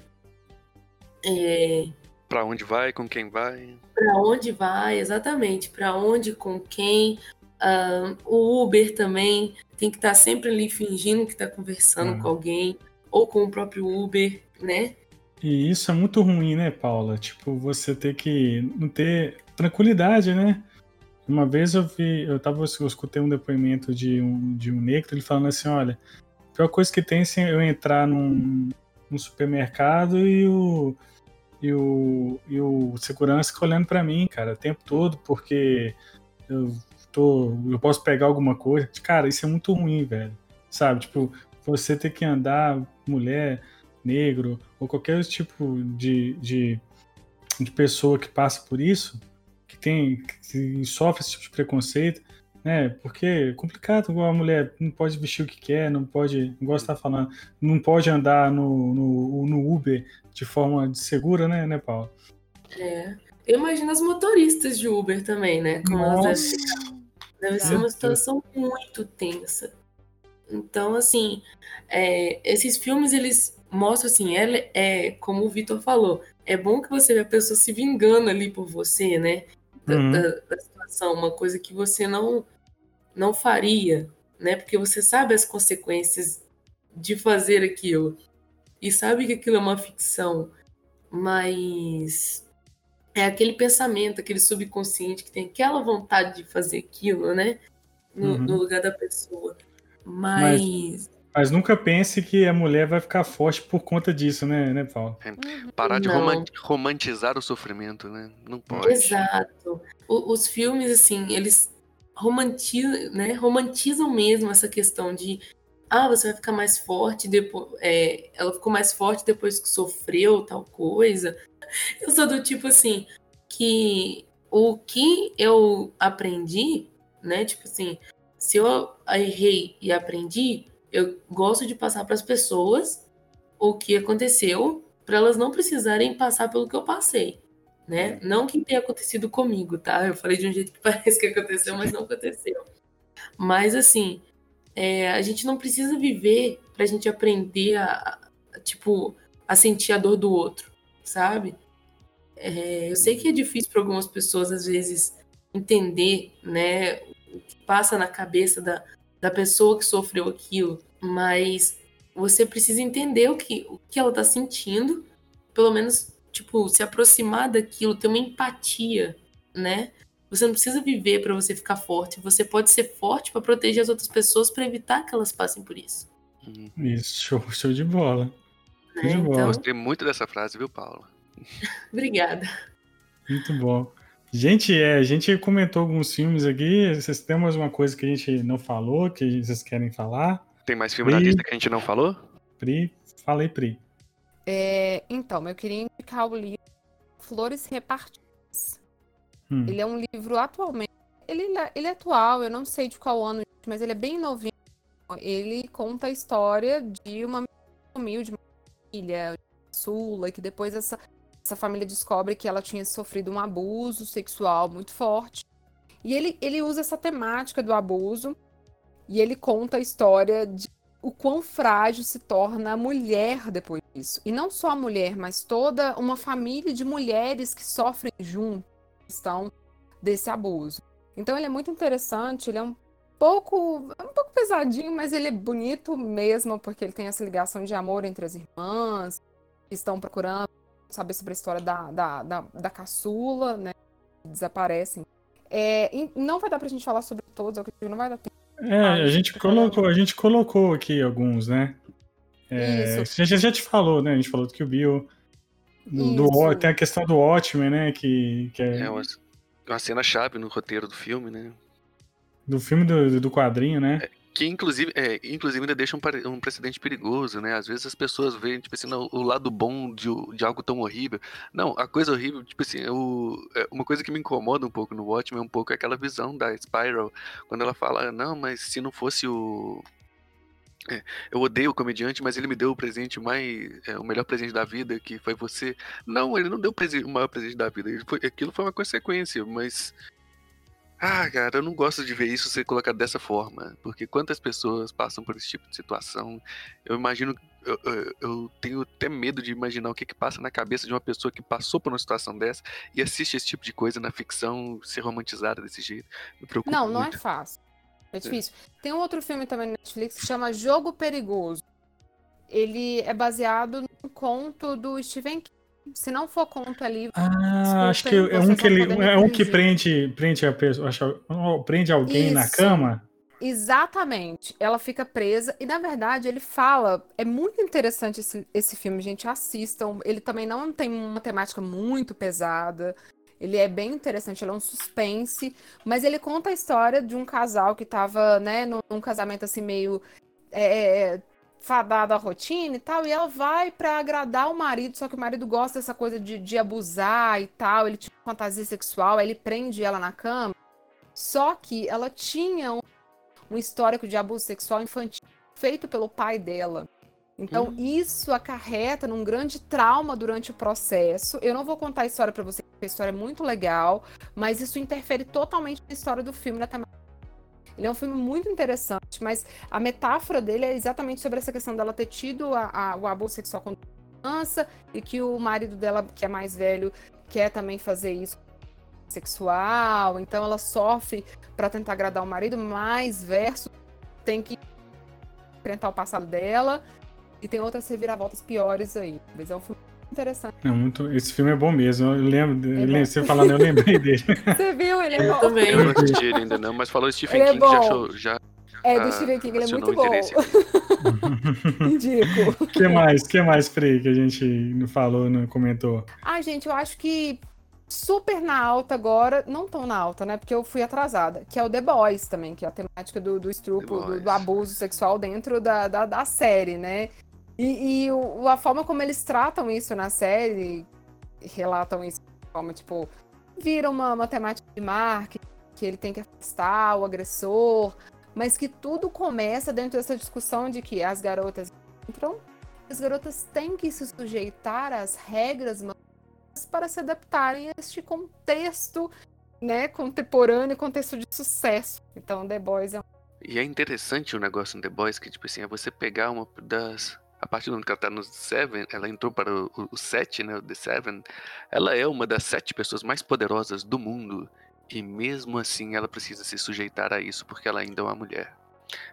É... Para onde vai, com quem vai? Para onde vai, exatamente. Para onde, com quem, Uh, o Uber também tem que estar tá sempre ali fingindo que está conversando uhum. com alguém, ou com o próprio Uber, né? E isso é muito ruim, né, Paula? Tipo, você ter que não ter tranquilidade, né? Uma vez eu vi, eu tava, eu escutei um depoimento de um, de um negro, ele falando assim, olha, a pior coisa que tem é eu entrar num, num supermercado e o, e o, e o segurança fica olhando para mim, cara, o tempo todo, porque eu tô, eu posso pegar alguma coisa. Cara, isso é muito ruim, velho. Sabe? Tipo, você ter que andar, mulher, negro, ou qualquer tipo de, de, de pessoa que passa por isso, que tem, que sofre esse tipo de preconceito, né? Porque é complicado, igual a mulher não pode vestir o que quer, não pode, igual você tá falando, não pode andar no, no, no Uber de forma segura, né, né, Paulo? É. Eu imagino as motoristas de Uber também, né? Como Nossa. elas devem, deve ser uma situação muito tensa. Então, assim, é, esses filmes, eles mostram, assim, é, é como o Vitor falou, é bom que você vê a pessoa se vingando ali por você, né? Da, uhum. da, da, situação, uma coisa que você não, não faria, né? Porque você sabe as consequências de fazer aquilo. E sabe que aquilo é uma ficção, mas é aquele pensamento, aquele subconsciente que tem aquela vontade de fazer aquilo, né? No, uhum. no lugar da pessoa. Mas... mas... mas. nunca pense que a mulher vai ficar forte por conta disso, né, né Paulo? É, parar de romantizar o sofrimento, né? Não pode. Exato. O, os filmes, assim, eles romantizam, né? romantizam mesmo essa questão de ah, você vai ficar mais forte depois. É, ela ficou mais forte depois que sofreu tal coisa. Eu sou do tipo assim, que o que eu aprendi, né? Tipo assim, se eu errei e aprendi, eu gosto de passar para as pessoas o que aconteceu, para elas não precisarem passar pelo que eu passei, né? Não que tenha acontecido comigo, tá? Eu falei de um jeito que parece que aconteceu, mas não aconteceu. Mas assim, é, a gente não precisa viver para a gente aprender a, a, tipo, a sentir a dor do outro, sabe? É, eu sei que é difícil para algumas pessoas às vezes entender, né, o que passa na cabeça da, da pessoa que sofreu aquilo, mas você precisa entender o que, o que ela está sentindo, pelo menos, tipo, se aproximar daquilo, ter uma empatia, né? Você não precisa viver para você ficar forte, você pode ser forte para proteger as outras pessoas para evitar que elas passem por isso. Isso, show, show de bola. Show de né, bola. Então... Gostei muito dessa frase, viu, Paula? Obrigada. Muito bom. Gente, é, a gente comentou alguns filmes aqui. Vocês têm mais uma coisa que a gente não falou, que vocês querem falar? Tem mais filme Pri, na lista que a gente não falou? Pri, falei, Pri. É, então, eu queria indicar o livro Flores Repartidas. Hum. Ele é um livro atualmente. Ele, ele é atual, eu não sei de qual ano, mas ele é bem novinho. Ele conta a história de uma humilde uma família, Sula, que depois essa essa família descobre que ela tinha sofrido um abuso sexual muito forte. E ele, ele usa essa temática do abuso e ele conta a história de o quão frágil se torna a mulher depois disso. E não só a mulher, mas toda uma família de mulheres que sofrem junto questão desse abuso. Então ele é muito interessante, ele é um pouco, um pouco pesadinho, mas ele é bonito mesmo, porque ele tem essa ligação de amor entre as irmãs que estão procurando saber sobre a história da, da, da, da caçula, né? Desaparecem. É, não vai dar pra gente falar sobre todos, eu não vai dar tempo. É, a gente colocou, a gente colocou aqui alguns, né? É, Isso. A gente já te falou, né? A gente falou do que o Bill. Do, do, tem a questão do Watchmen, né? Que, que é... é uma, uma cena chave no roteiro do filme, né? Do filme do, do quadrinho, né? É, que inclusive, é, inclusive ainda deixa um, um, precedente perigoso, né? Às vezes as pessoas veem, tipo assim, o lado bom de, de algo tão horrível. Não, a coisa horrível, tipo assim, o, é, uma coisa que me incomoda um pouco no Watchmen é um pouco aquela visão da Spiral, quando ela fala, não, mas se não fosse o. É, eu odeio o comediante, mas ele me deu o presente mais. É, o melhor presente da vida, que foi você. Não, ele não deu o maior presente da vida. Foi, aquilo foi uma consequência, mas ah, cara, eu não gosto de ver isso ser colocado dessa forma, porque quantas pessoas passam por esse tipo de situação? Eu imagino eu, eu, eu, tenho até medo de imaginar o que, que passa na cabeça de uma pessoa que passou por uma situação dessa e assiste esse tipo de coisa na ficção ser romantizada desse jeito. Me preocupa Não, não muito. é fácil. É difícil. É. Tem um outro filme também na Netflix que chama Jogo Perigoso. Ele é baseado no conto do Stephen King. Se não for conto ali. Ah, acho que é um que ele é um que prende, prende a pessoa, acho, prende alguém Isso. na cama. Exatamente. Ela fica presa. E, na verdade, ele fala. É muito interessante esse, esse filme, gente. Assistam. Ele também não tem uma temática muito pesada. Ele é bem interessante, ele é um suspense, mas ele conta a história de um casal que estava, né, num, num, casamento assim meio é, fadado à rotina e tal, e ela vai para agradar o marido, só que o marido gosta dessa coisa de, de abusar e tal, ele tinha fantasia sexual, aí ele prende ela na cama. Só que ela tinha um um histórico de abuso sexual infantil feito pelo pai dela. Então, hum. isso acarreta num grande trauma durante o processo. Eu não vou contar a história para você, porque a história é muito legal, mas isso interfere totalmente na história do filme, na. Ele é um filme muito interessante, mas a metáfora dele é exatamente sobre essa questão dela ter tido a, a, o abuso sexual quando criança e que o marido dela, que é mais velho, quer também fazer isso sexual, então ela sofre para tentar agradar o marido, mas verso tem que enfrentar o passado dela e tem outras reviravoltas piores aí. Mas é um filme interessante. É muito, esse filme é bom mesmo. Eu lembro, é eu lembro você falando, eu lembrei dele. Você viu? Ele é eu bom. Também. Eu não assisti ele ainda não, mas falou Stephen ele é King, é já, achou, já é, do Stephen King, ele é muito bom. Indico. O que mais, que mais, Frei, que a gente não falou, não comentou? Ah, gente, eu acho que super na alta agora, não tão na alta, né? Porque eu fui atrasada, que é o The Boys também, que é a temática do, do estupro, do, do, abuso sexual dentro da, da, da série, né? E, e o, a forma como eles tratam isso na série, relatam isso de forma, tipo, vira uma, uma temática de marketing, que ele tem que afastar o agressor, mas que tudo começa dentro dessa discussão de que as garotas entram, as garotas têm que se sujeitar às regras para se adaptarem a este contexto né, contemporâneo, contexto de sucesso. Então, The Boys é um... E é interessante o negócio no The Boys, que, tipo assim, é você pegar uma das... A partir do momento que ela tá no Seven, ela entrou para o, o, Sete, né, o The Seven, ela é uma das sete pessoas mais poderosas do mundo. E mesmo assim ela precisa se sujeitar a isso, porque ela ainda é uma mulher.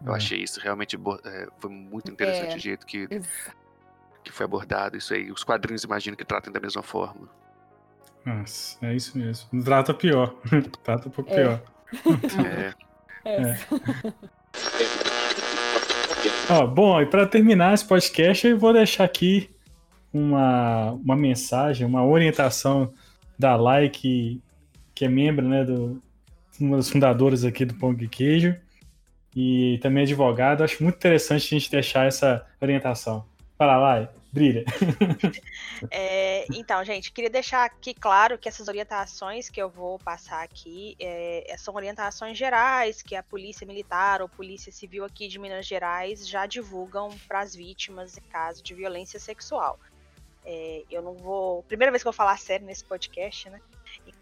Eu é. achei isso realmente é, foi muito interessante é, o jeito que, que foi abordado isso aí. Os quadrinhos imagino que tratem da mesma forma. Nossa, é isso mesmo. Trata pior. Trata um pouco é. pior. É. é. Ó, bom, e para terminar esse podcast, eu vou deixar aqui uma, uma mensagem, uma orientação da Lai, que, que é membro, né, do, uma das fundadoras aqui do Pão de Queijo e também advogado. Acho muito interessante a gente deixar essa orientação. Fala, Lai. Brilha. É, então, gente, queria deixar aqui claro que essas orientações que eu vou passar aqui é, são orientações gerais que a Polícia Militar ou Polícia Civil aqui de Minas Gerais já divulgam para as vítimas em caso de violência sexual. É, eu não vou. Primeira vez que eu vou falar sério nesse podcast, né?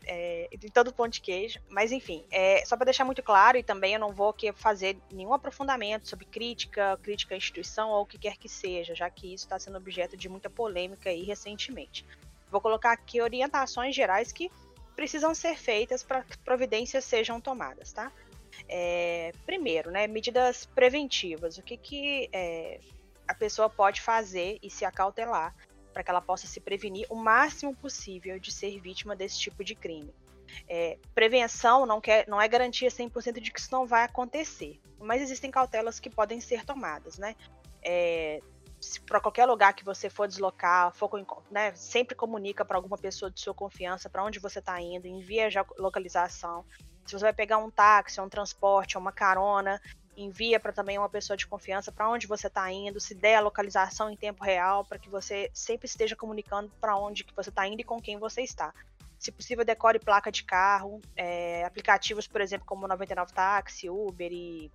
É, em todo ponto de queijo. Mas enfim, é, só para deixar muito claro, e também eu não vou aqui fazer nenhum aprofundamento sobre crítica, crítica à instituição ou o que quer que seja, já que isso está sendo objeto de muita polêmica aí recentemente. Vou colocar aqui orientações gerais que precisam ser feitas para que providências sejam tomadas, tá? É, primeiro, né, medidas preventivas. O que, que é, a pessoa pode fazer e se acautelar para que ela possa se prevenir o máximo possível de ser vítima desse tipo de crime. É, prevenção não, quer, não é garantia 100% de que isso não vai acontecer, mas existem cautelas que podem ser tomadas, né? É, para qualquer lugar que você for deslocar, for, né, sempre comunica para alguma pessoa de sua confiança para onde você está indo, envia a localização. Se você vai pegar um táxi, um transporte, uma carona, envia para também uma pessoa de confiança para onde você está indo, se der a localização em tempo real, para que você sempre esteja comunicando para onde que você está indo e com quem você está. Se possível, decore placa de carro, é, aplicativos, por exemplo, como 99 Táxi, Uber e.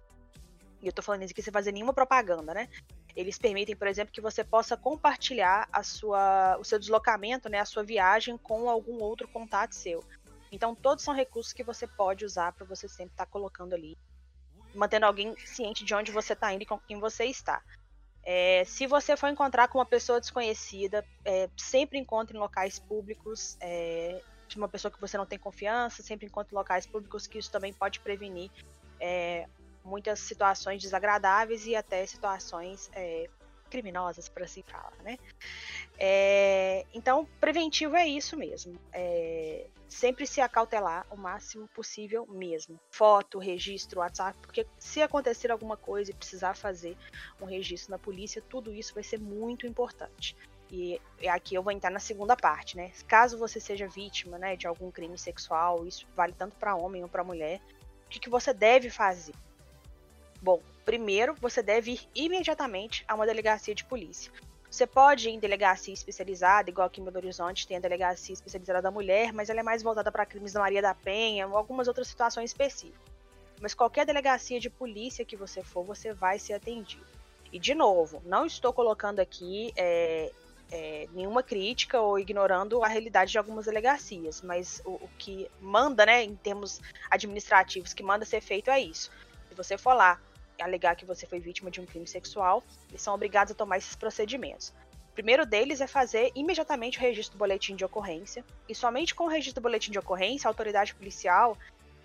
E eu estou falando isso aqui sem fazer nenhuma propaganda, né? Eles permitem, por exemplo, que você possa compartilhar a sua, o seu deslocamento, né, a sua viagem com algum outro contato seu. Então, todos são recursos que você pode usar para você sempre estar tá colocando ali mantendo alguém ciente de onde você está indo e com quem você está. É, se você for encontrar com uma pessoa desconhecida, é, sempre encontre em locais públicos, é, uma pessoa que você não tem confiança, sempre encontre em locais públicos, que isso também pode prevenir é, muitas situações desagradáveis e até situações é, criminosas, por assim falar, né? É, então, preventivo é isso mesmo. É, sempre se acautelar o máximo possível mesmo. Foto, registro, WhatsApp, porque se acontecer alguma coisa e precisar fazer um registro na polícia, tudo isso vai ser muito importante. E aqui eu vou entrar na segunda parte, né? Caso você seja vítima, né, de algum crime sexual, isso vale tanto para homem ou para mulher. O que, que você deve fazer? Bom, primeiro você deve ir imediatamente a uma delegacia de polícia. Você pode ir em delegacia especializada, igual aqui em Belo Horizonte tem a delegacia especializada da mulher, mas ela é mais voltada para crimes da Maria da Penha ou algumas outras situações específicas. Mas qualquer delegacia de polícia que você for, você vai ser atendido. E de novo, não estou colocando aqui é, é, nenhuma crítica ou ignorando a realidade de algumas delegacias, mas o, o, que manda, né, em termos administrativos, que manda ser feito é isso. Se você for lá alegar que você foi vítima de um crime sexual, eles são obrigados a tomar esses procedimentos. O primeiro deles é fazer imediatamente o registro do boletim de ocorrência, e somente com o registro do boletim de ocorrência, a autoridade policial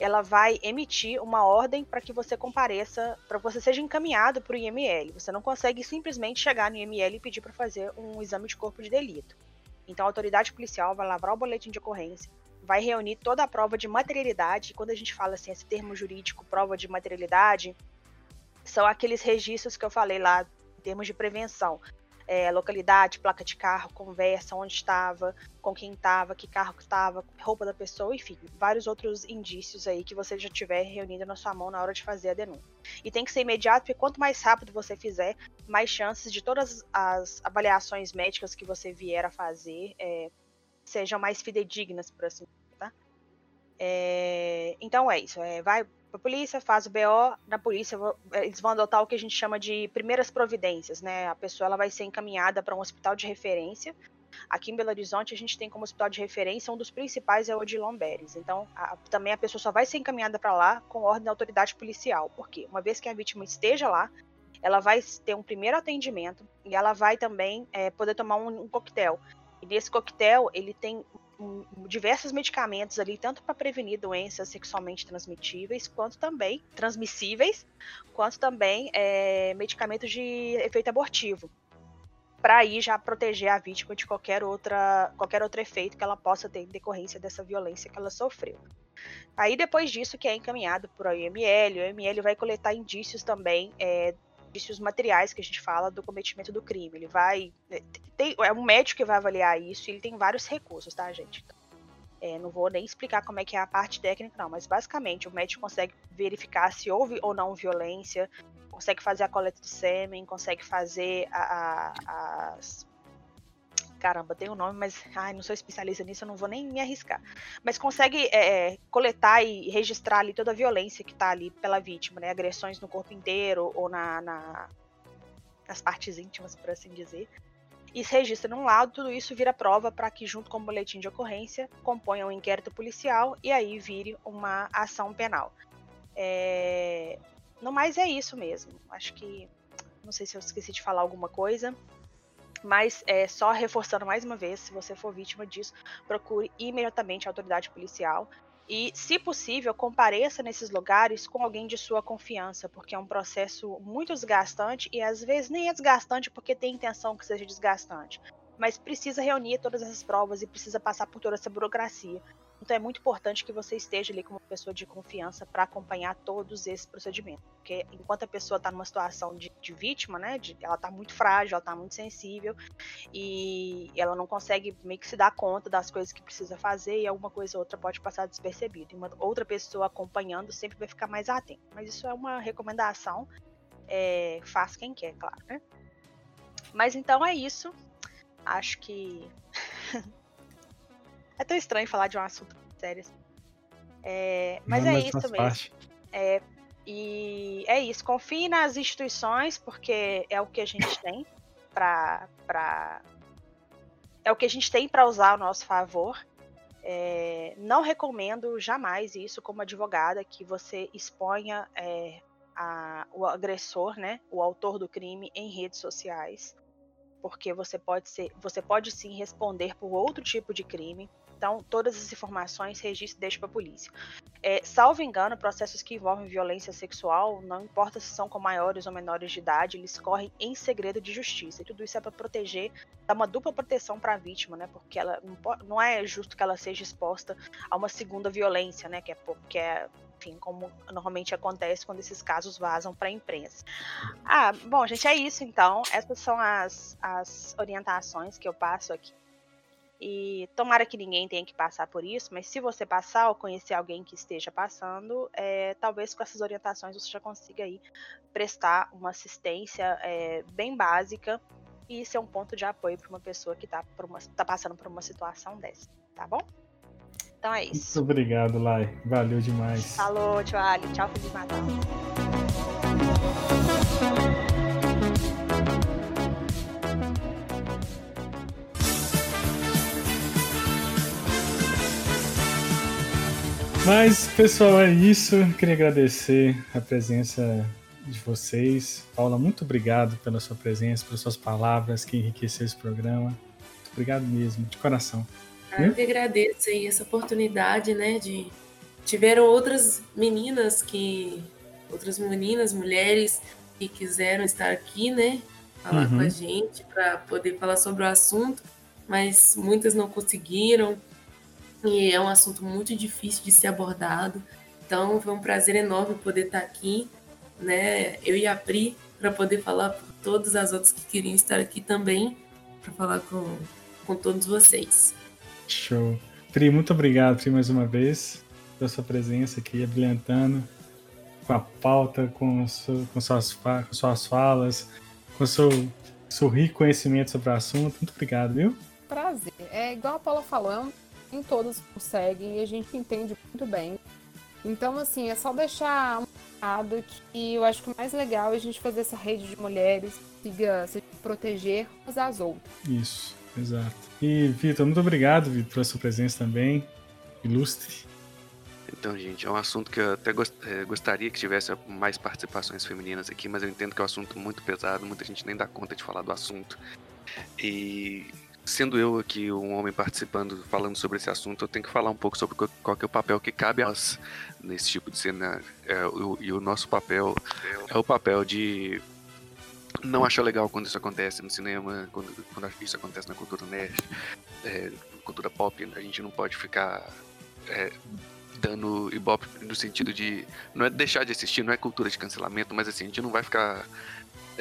ela vai emitir uma ordem para que você compareça, para que você seja encaminhado para o IML. Você não consegue simplesmente chegar no IML e pedir para fazer um exame de corpo de delito. Então a autoridade policial vai lavrar o boletim de ocorrência, vai reunir toda a prova de materialidade. E quando a gente fala assim, esse termo jurídico, prova de materialidade, são aqueles registros que eu falei lá em termos de prevenção. É, localidade, placa de carro, conversa, onde estava, com quem estava, que carro estava, roupa da pessoa, enfim, vários outros indícios aí que você já tiver reunido na sua mão na hora de fazer a denúncia. E tem que ser imediato, porque quanto mais rápido você fizer, mais chances de todas as avaliações médicas que você vier a fazer é, sejam mais fidedignas, por assim dizer, tá? É, então é isso, é, vai a polícia, faz o BO, na polícia eles vão adotar o que a gente chama de primeiras providências, né? A pessoa ela vai ser encaminhada para um hospital de referência. Aqui em Belo Horizonte a gente tem como hospital de referência um dos principais é o de Lomberes. Então, a, também a pessoa só vai ser encaminhada para lá com ordem da autoridade policial, porque uma vez que a vítima esteja lá, ela vai ter um primeiro atendimento e ela vai também é, poder tomar um, um coquetel. E nesse coquetel ele tem diversos medicamentos ali, tanto para prevenir doenças sexualmente transmitíveis, quanto também transmissíveis, quanto também é, medicamentos de efeito abortivo, para aí já proteger a vítima de qualquer outra qualquer outro efeito que ela possa ter em decorrência dessa violência que ela sofreu. Aí depois disso que é encaminhado para o IML, o IML vai coletar indícios também é, indícios materiais que a gente fala do cometimento do crime. Ele vai. É, tem, é um médico que vai avaliar isso e ele tem vários recursos, tá, gente? É, não vou nem explicar como é que é a parte técnica, não, mas basicamente o médico consegue verificar se houve ou não violência, consegue fazer a coleta de sêmen, consegue fazer a, a, as caramba, tem um nome, mas ai, não sou especialista nisso, eu não vou nem me arriscar. Mas consegue é, é, coletar e registrar ali toda a violência que está ali pela vítima, né? Agressões no corpo inteiro ou na, na, nas partes íntimas, por assim dizer. E se registra num lado, tudo isso vira prova para que, junto com o boletim de ocorrência, componha um inquérito policial e aí vire uma ação penal. É... No mais é isso mesmo. Acho que. Não sei se eu esqueci de falar alguma coisa. Mas é, só reforçando mais uma vez, se você for vítima disso, procure imediatamente a autoridade policial e, se possível, compareça nesses lugares com alguém de sua confiança, porque é um processo muito desgastante e às vezes nem é desgastante porque tem intenção que seja desgastante, mas precisa reunir todas essas provas e precisa passar por toda essa burocracia. Então é muito importante que você esteja ali como pessoa de confiança para acompanhar todos esses procedimentos. Porque enquanto a pessoa está numa situação de, de vítima, né, de, ela está muito frágil, ela está muito sensível e ela não consegue meio que se dar conta das coisas que precisa fazer e alguma coisa ou outra pode passar despercebido. E uma outra pessoa acompanhando sempre vai ficar mais atenta. Mas isso é uma recomendação, é, faz quem quer, claro, né? Mas então é isso. Acho que É tão estranho falar de um assunto sério. Assim. É, mas Não, é isso mesmo. É, e é isso. Confie nas instituições, porque é o que a gente tem para. Pra... É o que a gente tem para usar ao nosso favor. É, não recomendo jamais isso como advogada que você exponha é, a, o agressor, né, o autor do crime em redes sociais, porque você pode ser, você pode sim responder por outro tipo de crime. Então, todas as informações registre e deixe para a polícia. É, salvo engano, processos que envolvem violência sexual, não importa se são com maiores ou menores de idade, eles correm em segredo de justiça. E tudo isso é para proteger, dar uma dupla proteção para a vítima, né? Porque ela não, não, é justo que ela seja exposta a uma segunda violência, né? Que é, que é enfim, como normalmente acontece quando esses casos vazam para a imprensa. Ah, bom, gente, é isso então. Essas são as, as orientações que eu passo aqui. E tomara que ninguém tenha que passar por isso, mas se você passar ou conhecer alguém que esteja passando, é, talvez com essas orientações você já consiga aí prestar uma assistência é, bem básica e ser um ponto de apoio para uma pessoa que está tá passando por uma situação dessa, tá bom? Então é isso. Muito obrigado, Lai. Valeu demais. Falou, tchau, Ali. Tchau, Feliz Natal. Mas, pessoal, é isso. Queria agradecer a presença de vocês. Paula, muito obrigado pela sua presença, pelas suas palavras que enriqueceram esse programa. Muito obrigado mesmo, de coração. Eu que agradeço aí essa oportunidade, né, de tiveram outras meninas que outras meninas, mulheres que quiseram estar aqui, né, falar uhum. com a gente para poder falar sobre o assunto, mas muitas não conseguiram. E é um assunto muito difícil de ser abordado. Então, foi um prazer enorme poder estar aqui, né, eu e a Pri, para poder falar por todas as outras que queriam estar aqui também, para falar com, com todos vocês. Show. Pri, muito obrigado, Pri, mais uma vez, pela sua presença aqui, abrilhantando com a pauta, com, su, com, suas, com suas falas, com seu, seu rico conhecimento sobre o assunto. Muito obrigado, viu? Prazer. É igual a Paula falando, nem todos conseguem e a gente entende muito bem. Então, assim, é só deixar um recado que eu acho que o mais legal é a gente fazer essa rede de mulheres, siga, se proteger umas às outras. Isso, exato. E, Vitor, muito obrigado, Vitor, pela sua presença também. Ilustre. Então, gente, é um assunto que eu até gost é, gostaria que tivesse mais participações femininas aqui, mas eu entendo que é um assunto muito pesado, muita gente nem dá conta de falar do assunto. E sendo eu aqui um homem participando, falando sobre esse assunto, eu tenho que falar um pouco sobre qual, é o papel que cabe a nós nesse tipo de cenário. É, o, e o nosso papel é o papel de não achar legal quando isso acontece no cinema, quando, quando isso acontece na cultura nerd, é, cultura pop, a gente não pode ficar é, dando ibope no sentido de. Não é deixar de assistir, não é cultura de cancelamento, mas assim, a gente não vai ficar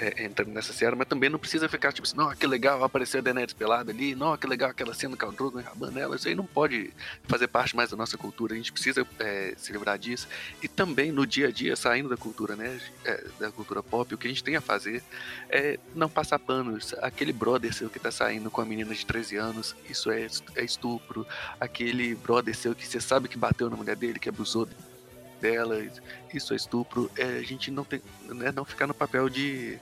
é, entrando nessa série, mas também não precisa ficar tipo assim, não, que legal, apareceu a Daenerys pelada ali, não, que legal aquela cena com o Drogon enrabando ela, isso aí não pode fazer parte mais da nossa cultura, a gente precisa é, se livrar disso. E também no dia a dia, saindo da cultura, né, é, da cultura pop, o que a gente tem a fazer é não passar panos. Aquele brother seu que tá saindo com a menina de 13 anos, isso é, é estupro. Aquele brother seu que você sabe que bateu na mulher dele, que abusou dela, isso é estupro, é, a gente não tem, né, não ficar no papel de,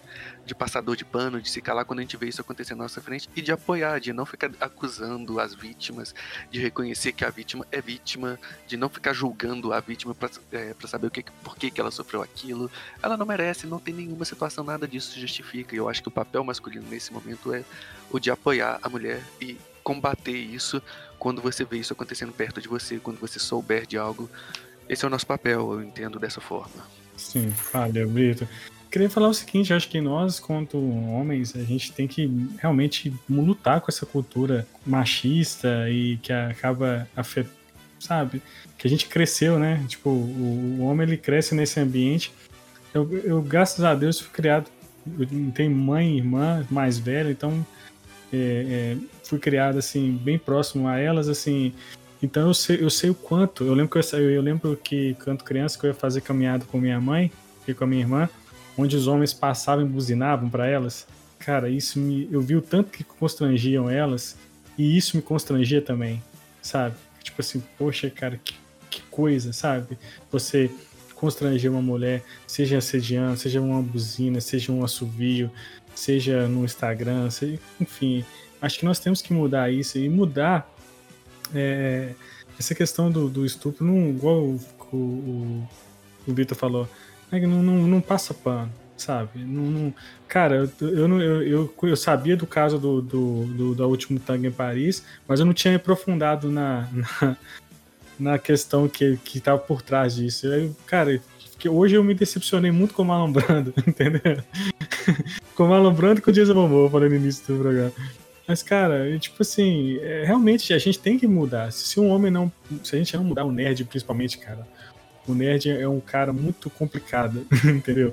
de passador de pano, de se calar quando a gente vê isso acontecer na nossa frente e de apoiar, de não ficar acusando as vítimas, de reconhecer que a vítima é vítima, de não ficar julgando a vítima para é, saber o que, por que, que ela sofreu aquilo. Ela não merece, não tem nenhuma situação, nada disso justifica. E eu acho que o papel masculino nesse momento é o de apoiar a mulher e combater isso quando você vê isso acontecendo perto de você, quando você souber de algo esse é o nosso papel, eu entendo dessa forma. Sim, valeu, Brito. Queria falar o seguinte, acho que nós, quanto homens, a gente tem que realmente lutar com essa cultura machista e que acaba afetando, sabe? Que a gente cresceu, né? Tipo, o homem ele cresce nesse ambiente. Eu, eu, graças a Deus, fui criado. Eu tenho mãe e irmã mais velha, então é, é, fui criado assim, bem próximo a elas, assim. Então eu sei, eu sei o quanto. Eu lembro que eu, eu lembro que quando criança que eu ia fazer caminhada com minha mãe e com a minha irmã, onde os homens passavam e buzinavam para elas. Cara, isso me eu vi o tanto que constrangiam elas e isso me constrangia também, sabe? Tipo assim, poxa, cara, que, que coisa, sabe? Você constranger uma mulher, seja assediando, seja uma buzina, seja um assovio, seja no Instagram, seja, enfim, acho que nós temos que mudar isso e mudar é, essa questão do, do, estupro, não, igual o, o, o Vitor falou, não, não, não passa pano, sabe? Não, não, cara, eu, eu, eu, eu, sabia do caso do, do, do, do último tango em Paris, mas eu não tinha aprofundado na, na, na questão que, que por trás disso. Eu, cara, que hoje eu me decepcionei muito com o Marlon Brando, entendeu? com o Marlon Brando e com o Jason Momoa, falando no início do programa. Mas, cara, tipo assim, é, realmente a gente tem que mudar. Se um homem não. Se a gente não mudar o nerd, principalmente, cara, o nerd é um cara muito complicado, entendeu?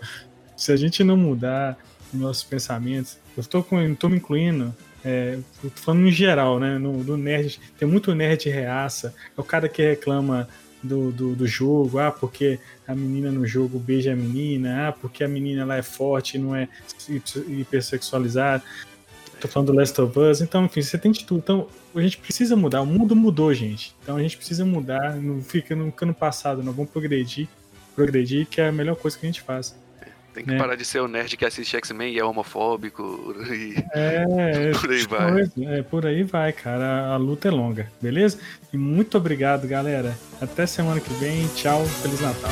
Se a gente não mudar nossos pensamentos, eu tô, com, tô me incluindo, é, falando em geral, né? No, no nerd, tem muito nerd reaça, é o cara que reclama do, do, do, jogo, ah, porque a menina no jogo beija a menina, ah, porque a menina lá é forte e não é hipersexualizada. Tô falando do Last of Us, então, enfim, você tem de tudo. Então, a gente precisa mudar. O mundo mudou, gente. Então a gente precisa mudar. Não fica no, no passado, não. Vamos progredir. Progredir, que é a melhor coisa que a gente faz. Tem que né? parar de ser o nerd que assiste X-Men e é homofóbico. E é, por aí vai. É, por aí vai, cara. A luta é longa, beleza? E muito obrigado, galera. Até semana que vem. Tchau. Feliz Natal.